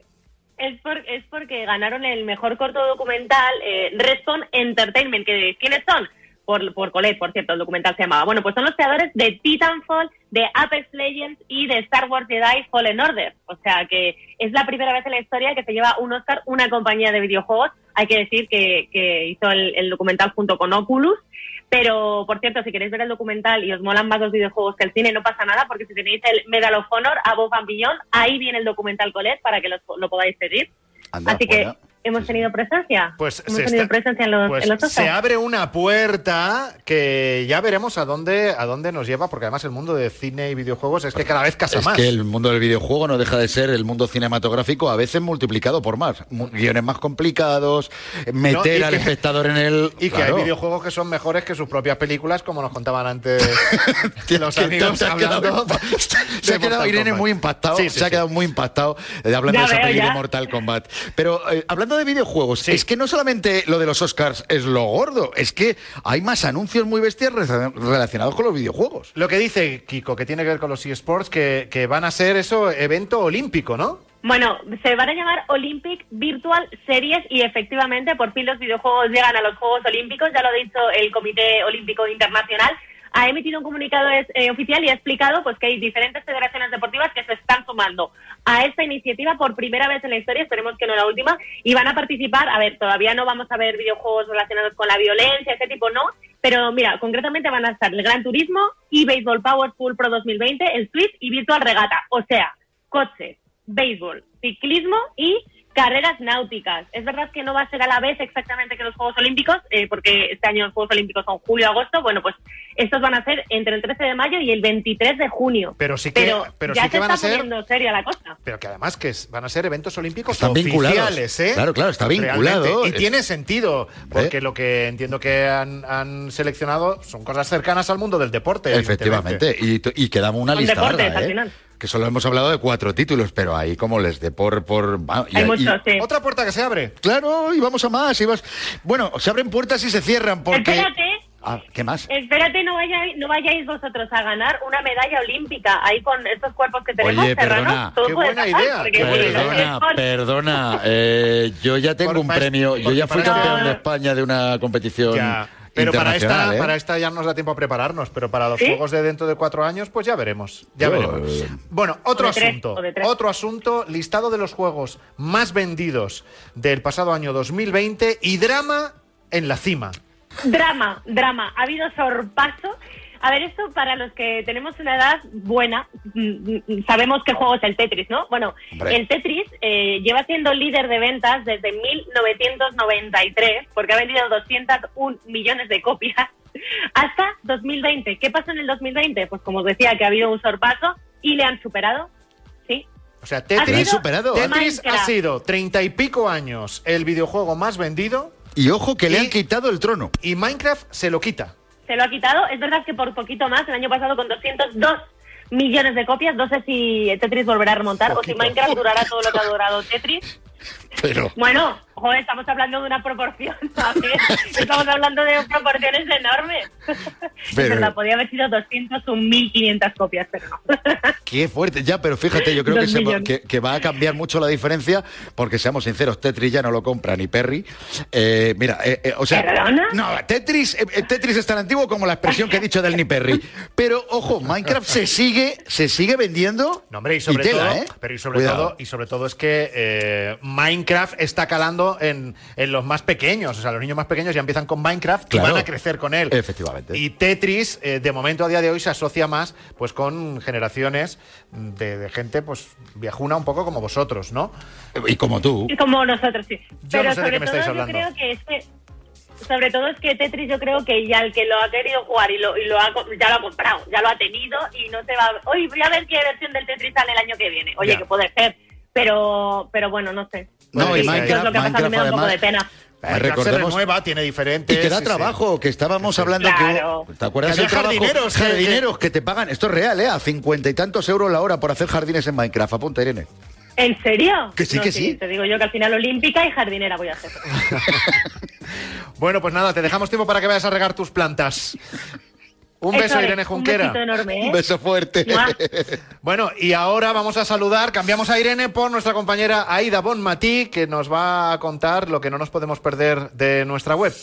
Speaker 16: es, por- es porque ganaron el mejor corto documental eh, Respawn Entertainment. Que, ¿Quiénes son? Por, por Colette, por cierto, el documental se llamaba. Bueno, pues son los creadores de Titanfall, de Apex Legends y de Star Wars Jedi Fallen Order. O sea que es la primera vez en la historia que se lleva un Oscar una compañía de videojuegos. Hay que decir que, que hizo el, el documental junto con Oculus. Pero, por cierto, si queréis ver el documental y os molan más los videojuegos que el cine, no pasa nada, porque si tenéis el Medal of Honor, Above and Beyond, ahí viene el documental Colette para que lo, lo podáis seguir.
Speaker 10: Anda,
Speaker 16: Así que. Hemos tenido presencia.
Speaker 2: Pues
Speaker 16: hemos
Speaker 2: se
Speaker 16: tenido
Speaker 2: está-
Speaker 16: presencia en los,
Speaker 2: Pues
Speaker 16: en los
Speaker 2: se abre una puerta que ya veremos a dónde, a dónde nos lleva, porque además el mundo de cine y videojuegos es que cada vez casa
Speaker 10: Es
Speaker 2: más.
Speaker 10: que el mundo del videojuego no deja de ser el mundo cinematográfico a veces multiplicado por más. Guiones más complicados, meter
Speaker 2: y
Speaker 10: al
Speaker 2: que-
Speaker 10: espectador en el... <laughs>
Speaker 2: Y que
Speaker 10: Claro.
Speaker 2: hay videojuegos que son mejores que sus propias películas, como nos contaban antes <laughs> los
Speaker 10: que
Speaker 2: amigos hablando. <laughs>
Speaker 10: Se ha quedado Irene muy impactado, se ha quedado muy impactado eh, hablando de esa peli de. Mortal Kombat. Pero eh, hablando de videojuegos, es que no solamente lo de los Oscars es lo gordo, es que hay más anuncios muy bestias re- relacionados con los videojuegos.
Speaker 2: Lo que dice Kiko, que tiene que ver con los eSports, que, que van a ser eso, evento olímpico, ¿no?
Speaker 16: Bueno, se van a llamar Olympic Virtual Series y efectivamente por fin los videojuegos llegan a los Juegos Olímpicos, ya lo ha dicho el Comité Olímpico Internacional. Ha emitido un comunicado eh, oficial y ha explicado pues que hay diferentes federaciones deportivas que se están sumando a esta iniciativa por primera vez en la historia, esperemos que no la última, y van a participar, a ver, todavía no vamos a ver videojuegos relacionados con la violencia, ese tipo no, pero mira, concretamente van a estar el Gran Turismo y Baseball Powerful Pro 2020, el Switch y Virtual Regata, o sea, coches, béisbol, ciclismo y carreras náuticas. Es verdad que no va a ser a la vez exactamente que los Juegos Olímpicos, eh, porque este año los Juegos Olímpicos son julio-agosto. Bueno, pues estos van a ser entre el 13 de mayo y el 23 de junio.
Speaker 2: Pero sí que,
Speaker 16: Pero,
Speaker 2: pero
Speaker 16: ya
Speaker 2: sí que
Speaker 16: se
Speaker 2: van a
Speaker 16: está
Speaker 2: ser
Speaker 16: poniendo seria la cosa.
Speaker 2: Pero que además que van a ser eventos olímpicos
Speaker 10: Están vinculados.
Speaker 2: oficiales, ¿eh?
Speaker 10: Claro, claro, está vinculado.
Speaker 2: Realmente. Y
Speaker 10: Es-
Speaker 2: tiene sentido, porque lo que entiendo que han, han seleccionado son cosas cercanas al mundo del deporte.
Speaker 10: Efectivamente, y, quedamos una
Speaker 2: Son
Speaker 10: lista
Speaker 2: deportes,
Speaker 10: larga,
Speaker 2: al
Speaker 10: ¿eh?
Speaker 2: final.
Speaker 10: Que solo hemos hablado de cuatro títulos, pero ahí como les dé por... por va, y- y-
Speaker 2: Otra puerta que se abre.
Speaker 10: Claro, y vamos a más. Y vas... Bueno, se abren puertas y se cierran porque...
Speaker 16: Espérate,
Speaker 10: Ah, ¿Qué más?
Speaker 16: espérate, no vayáis, no vayáis vosotros a ganar una medalla olímpica ahí con estos cuerpos que tenemos.
Speaker 10: Oye, perdona.
Speaker 16: todo
Speaker 10: Qué
Speaker 16: puede
Speaker 10: buena
Speaker 16: pasar,
Speaker 10: idea, Perdona, perdona. eh, yo ya tengo un premio. Yo ya fui campeón de España de una competición
Speaker 2: Ya. Pero para esta,
Speaker 10: ¿eh?
Speaker 2: para esta ya nos da tiempo a prepararnos, pero para los
Speaker 10: ¿Sí?
Speaker 2: juegos de dentro de cuatro años, pues ya veremos. Ya
Speaker 10: Yo,
Speaker 2: veremos.
Speaker 10: eh,
Speaker 2: Bueno, otro
Speaker 16: tres,
Speaker 2: asunto. Otro asunto, listado de los juegos más vendidos del pasado año 2020 y drama en la cima.
Speaker 16: Drama, drama. Ha habido sorpaso. A ver, esto para los que tenemos una edad buena, mm, mm, sabemos qué juego es el Tetris, ¿no? Bueno,
Speaker 17: Hombre.
Speaker 16: el Tetris eh, lleva siendo líder de ventas desde 1993, porque ha vendido 201 millones de copias, <laughs> hasta 2020. ¿Qué pasó en el 2020? Pues como os decía, que ha habido un sorpaso y le han superado. Sí.
Speaker 2: O sea,
Speaker 16: Ha
Speaker 2: Tetris,
Speaker 16: sido
Speaker 2: Tetris ha sido treinta y pico años el videojuego más vendido.
Speaker 10: Y ojo que le han quitado el trono.
Speaker 2: Y Minecraft se lo quita.
Speaker 16: Se lo ha quitado. Es verdad que por poquito más, el año pasado con 202 millones de copias, no sé si Tetris volverá a remontar o si Minecraft durará todo lo que ha durado <laughs> Tetris.
Speaker 10: Pero...
Speaker 16: Bueno, joder, estamos hablando de una proporción, <laughs> ver, estamos hablando de proporciones enormes. <laughs>
Speaker 10: Pero-
Speaker 16: verdad, podía haber sido 200 o 1500 copias, pero no. <laughs>
Speaker 10: Qué fuerte, ya, pero fíjate, yo creo que, se que, que va a cambiar mucho la diferencia, porque seamos sinceros, Tetris ya no lo compra ni Perry. Eh, mira, eh, eh, o sea,
Speaker 16: ¿Perdona?
Speaker 10: no, Tetris, Tetris es tan antiguo como la expresión que he dicho del ni Perry. Pero ojo, Minecraft se sigue, se sigue vendiendo.
Speaker 2: No, hombre, y sobre
Speaker 10: tela,
Speaker 2: todo,
Speaker 10: ¿eh?
Speaker 2: pero y sobre
Speaker 10: Cuidado.
Speaker 2: todo, y sobre todo es que eh, Minecraft está calando en, en los más pequeños. O sea, los niños más pequeños ya empiezan con Minecraft
Speaker 10: Claro.
Speaker 2: y van a crecer con él.
Speaker 10: Efectivamente.
Speaker 2: Y Tetris, eh, de momento a día de hoy, se asocia más pues con generaciones de, de gente pues viajuna un poco como vosotros, ¿no?
Speaker 10: Y como tú.
Speaker 16: Como nosotros, sí.
Speaker 2: Yo
Speaker 16: Pero
Speaker 2: no sé de
Speaker 16: sobre
Speaker 2: qué me
Speaker 16: todo
Speaker 2: estáis
Speaker 16: yo
Speaker 2: hablando.
Speaker 16: creo que es que sobre todo es que Tetris yo creo que ya el que lo ha querido jugar y lo, y lo ha, ya lo ha comprado, ya lo ha tenido y no se va a... Hoy voy a ver qué versión del Tetris sale el año que viene. Oye, que puede ser, pero pero bueno, no sé.
Speaker 10: No, y Minecraft-
Speaker 16: es lo que ha pasado, me da un poco de pena.
Speaker 2: Minecraft
Speaker 10: recordemos-
Speaker 2: se renueva, tiene diferentes.
Speaker 10: Y que da
Speaker 2: sí, sí.
Speaker 10: trabajo, que estábamos hablando
Speaker 16: Claro.
Speaker 10: que... ¿Te acuerdas
Speaker 2: Que jardineros
Speaker 10: Jardineros que te pagan, esto es real, ¿eh? A cincuenta y tantos euros la hora por hacer jardines en Minecraft. Apunta, Irene.
Speaker 16: ¿En serio?
Speaker 10: Que sí,
Speaker 16: No,
Speaker 10: que sí.
Speaker 16: Te digo yo que al final olímpica y jardinera voy a hacer. <laughs> <laughs>
Speaker 2: Bueno, pues nada, te dejamos tiempo para que vayas a regar tus plantas. Un
Speaker 16: Eso
Speaker 2: beso,
Speaker 16: es,
Speaker 2: Irene
Speaker 16: un
Speaker 2: Junquera.
Speaker 16: besito enorme, ¿eh?
Speaker 10: Un beso fuerte.
Speaker 16: Mua. <laughs>
Speaker 2: Bueno, y ahora vamos a saludar, cambiamos a Irene por nuestra compañera Aida Bonmatí, que nos va a contar lo que no nos podemos perder de nuestra web.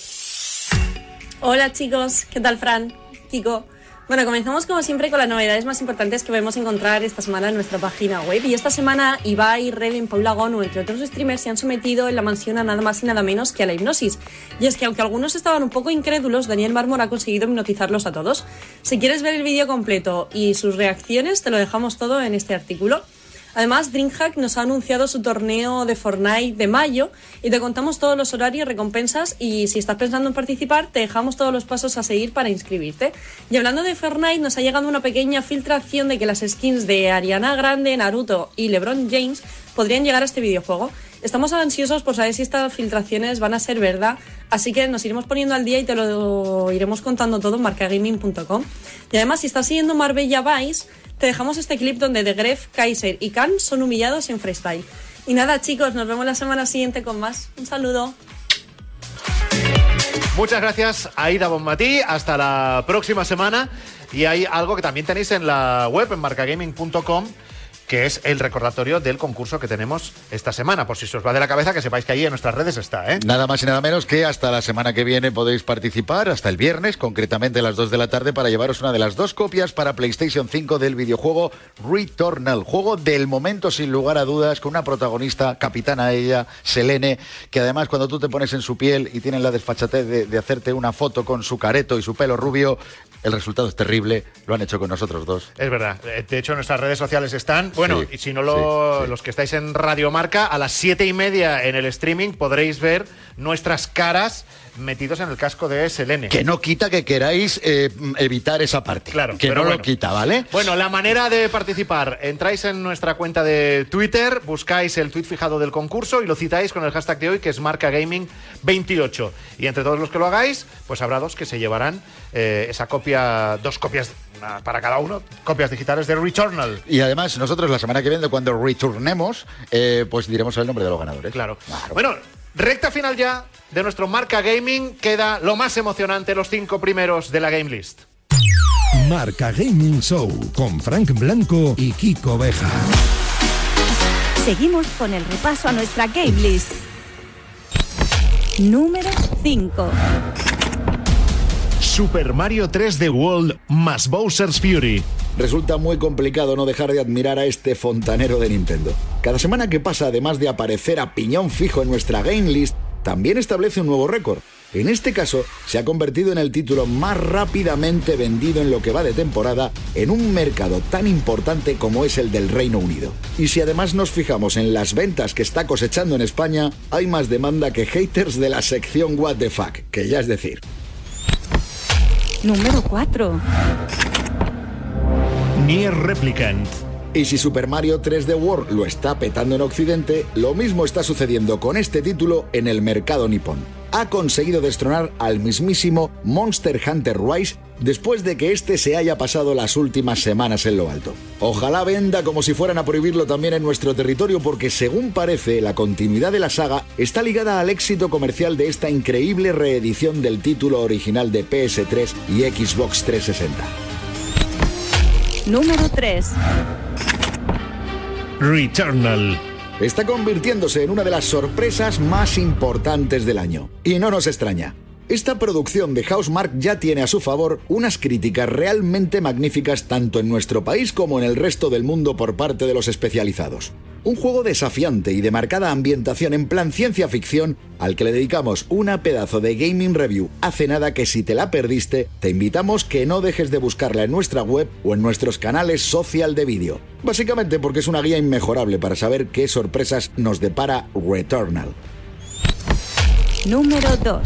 Speaker 17: Hola chicos, ¿qué tal Fran? Kiko. Bueno, comenzamos como siempre con las novedades más importantes que podemos encontrar esta semana en nuestra página web. Y esta semana Ibai, Reven, Paula Gonu, entre otros streamers, se han sometido en la mansión a nada más y nada menos que a la hipnosis. Y es que aunque algunos estaban un poco incrédulos, Daniel Mármol ha conseguido hipnotizarlos a todos. Si quieres ver el vídeo completo y sus reacciones, te lo dejamos todo en este artículo. Además, DreamHack nos ha anunciado su torneo de Fortnite de mayo y te contamos todos los horarios, recompensas y si estás pensando en participar, te dejamos todos los pasos a seguir para inscribirte. Y hablando de Fortnite, nos ha llegado una pequeña filtración de que las skins de Ariana Grande, Naruto y LeBron James podrían llegar a este videojuego. Estamos ansiosos por saber si estas filtraciones van a ser verdad, así que nos iremos poniendo al día y te lo iremos contando todo en marcagaming.com. Y además, si estás siguiendo Marbella Vice, te dejamos este clip donde The Gref, Kaiser y Khan son humillados en freestyle. Y nada, chicos, nos vemos la semana siguiente con más. Un saludo.
Speaker 2: Muchas gracias, Aida Bonmatí. Hasta la próxima semana. Y hay algo que también tenéis en la web, en marcagaming.com que es el recordatorio del concurso que tenemos esta semana. Por si se os va de la cabeza, que sepáis que ahí en nuestras redes está. ¿eh?
Speaker 10: Nada más y nada menos que hasta la semana que viene podéis participar, hasta el viernes, concretamente a las 2 de la tarde, para llevaros una de las dos copias para PlayStation 5 del videojuego Returnal. Juego del momento, sin lugar a dudas, con una protagonista, capitana ella, Selene, que además cuando tú te pones en su piel y tienen la desfachatez de, de hacerte una foto con su careto y su pelo rubio, el resultado es terrible. Lo han hecho con nosotros dos.
Speaker 2: Es verdad. Eh, De hecho, nuestras redes sociales están. Bueno,
Speaker 10: Sí,
Speaker 2: y si no lo, los que estáis en Radio Marca, a las siete y media en el streaming podréis ver nuestras caras metidos en el casco de Selene.
Speaker 10: Que no quita que queráis eh, evitar esa parte.
Speaker 2: Claro,
Speaker 10: que
Speaker 2: pero
Speaker 10: no
Speaker 2: bueno.
Speaker 10: lo quita, ¿vale?
Speaker 2: Bueno, la manera de participar, entráis en nuestra cuenta de Twitter, buscáis el tweet fijado del concurso y lo citáis con el hashtag de hoy que es Marca Gaming 28. Y entre todos los que lo hagáis, pues habrá dos que se llevarán eh, esa copia, dos copias una para cada uno, copias digitales de Returnal.
Speaker 10: Y además, nosotros la semana que viene, cuando returnemos, eh, pues diremos el nombre de los ganadores.
Speaker 2: Claro. Bueno, recta final ya de nuestro Marca Gaming, queda lo más emocionante, los cinco primeros de la Game List.
Speaker 1: Marca Gaming Show con Frank Blanco y Kiko Beja.
Speaker 4: Seguimos con el repaso a nuestra game list. Número 5.
Speaker 6: Super Mario 3D World más Bowser's Fury.
Speaker 3: Resulta muy complicado no dejar de admirar a este fontanero de Nintendo. Cada semana que pasa, además de aparecer a piñón fijo en nuestra game list, también establece un nuevo récord. En este caso, se ha convertido en el título más rápidamente vendido en lo que va de temporada en un mercado tan importante como es el del Reino Unido. Y si además nos fijamos en las ventas que está cosechando en España, hay más demanda que haters de la sección What the Fuck, que ya es decir.
Speaker 4: Número 4.
Speaker 6: Nier Replicant.
Speaker 3: Y si Super Mario 3D World lo está petando en Occidente, lo mismo está sucediendo con este título en el mercado nipón. Ha conseguido destronar al mismísimo Monster Hunter Rise después de que este se haya pasado las últimas semanas en lo alto. Ojalá venda como si fueran a prohibirlo también en nuestro territorio porque según parece la continuidad de la saga está ligada al éxito comercial de esta increíble reedición del título original de PS3 y Xbox 360.
Speaker 4: Número 3.
Speaker 6: Returnal.
Speaker 3: Está convirtiéndose en una de las sorpresas más importantes del año. Y no nos extraña. Esta producción de Housemark ya tiene a su favor unas críticas realmente magníficas tanto en nuestro país como en el resto del mundo por parte de los especializados. Un juego desafiante y de marcada ambientación en plan ciencia ficción al que le dedicamos una pedazo de gaming review hace nada que si te la perdiste, te invitamos que no dejes de buscarla en nuestra web o en nuestros canales social de vídeo. Básicamente porque es una guía inmejorable para saber qué sorpresas nos depara Returnal.
Speaker 4: Número 2.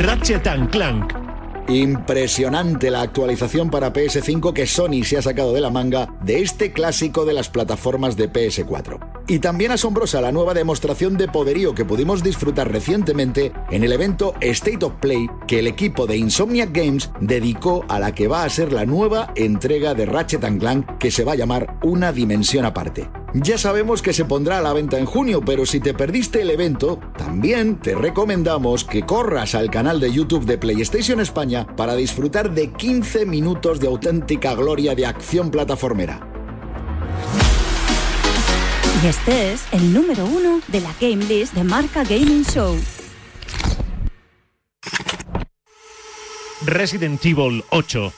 Speaker 6: Ratchet and Clank.
Speaker 3: Impresionante la actualización para PS5 que Sony se ha sacado de la manga de este clásico de las plataformas de PS4. Y también asombrosa la nueva demostración de poderío que pudimos disfrutar recientemente en el evento State of Play que el equipo de Insomniac Games dedicó a la que va a ser la nueva entrega de Ratchet Clank que se va a llamar Una Dimensión Aparte. Ya sabemos que se pondrá a la venta en junio, pero si te perdiste el evento, también te recomendamos que corras al canal de YouTube de PlayStation España para disfrutar de 15 minutos de auténtica gloria de acción plataformera.
Speaker 4: Y este es el número 1 de la game list de Marca Gaming Show.
Speaker 6: Resident Evil 8.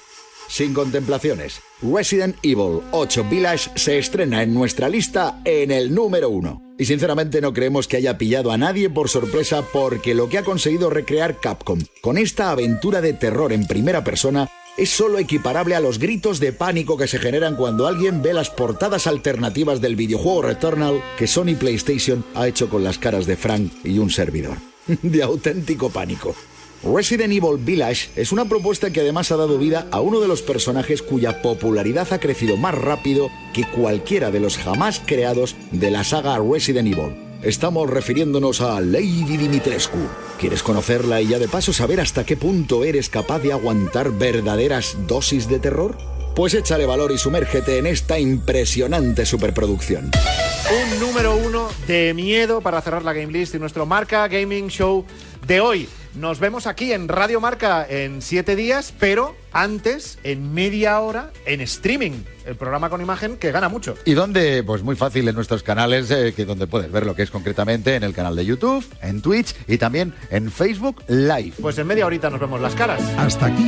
Speaker 3: Sin contemplaciones, Resident Evil 8 Village se estrena en nuestra lista en el número 1. Y sinceramente no creemos que haya pillado a nadie por sorpresa porque lo que ha conseguido recrear Capcom con esta aventura de terror en primera persona es solo equiparable a los gritos de pánico que se generan cuando alguien ve las portadas alternativas del videojuego Returnal que Sony PlayStation ha hecho con las caras de Frank y un servidor. <laughs> De auténtico pánico. Resident Evil Village es una propuesta que además ha dado vida a uno de los personajes cuya popularidad ha crecido más rápido que cualquiera de los jamás creados de la saga Resident Evil. Estamos refiriéndonos a Lady Dimitrescu. ¿Quieres conocerla y ya de paso saber hasta qué punto eres capaz de aguantar verdaderas dosis de terror? Pues échale valor y sumérgete en esta impresionante superproducción.
Speaker 2: Un número uno de miedo para cerrar la Game List y nuestro Marca Gaming Show de hoy. Nos vemos aquí en Radio Marca en siete días, pero antes, en media hora, en streaming. El programa con imagen que gana mucho.
Speaker 10: ¿Y dónde? Pues muy fácil en nuestros canales, eh, que donde puedes ver lo que es concretamente en el canal de YouTube, en Twitch y también en Facebook Live.
Speaker 2: Pues en media horita nos vemos las caras.
Speaker 1: Hasta aquí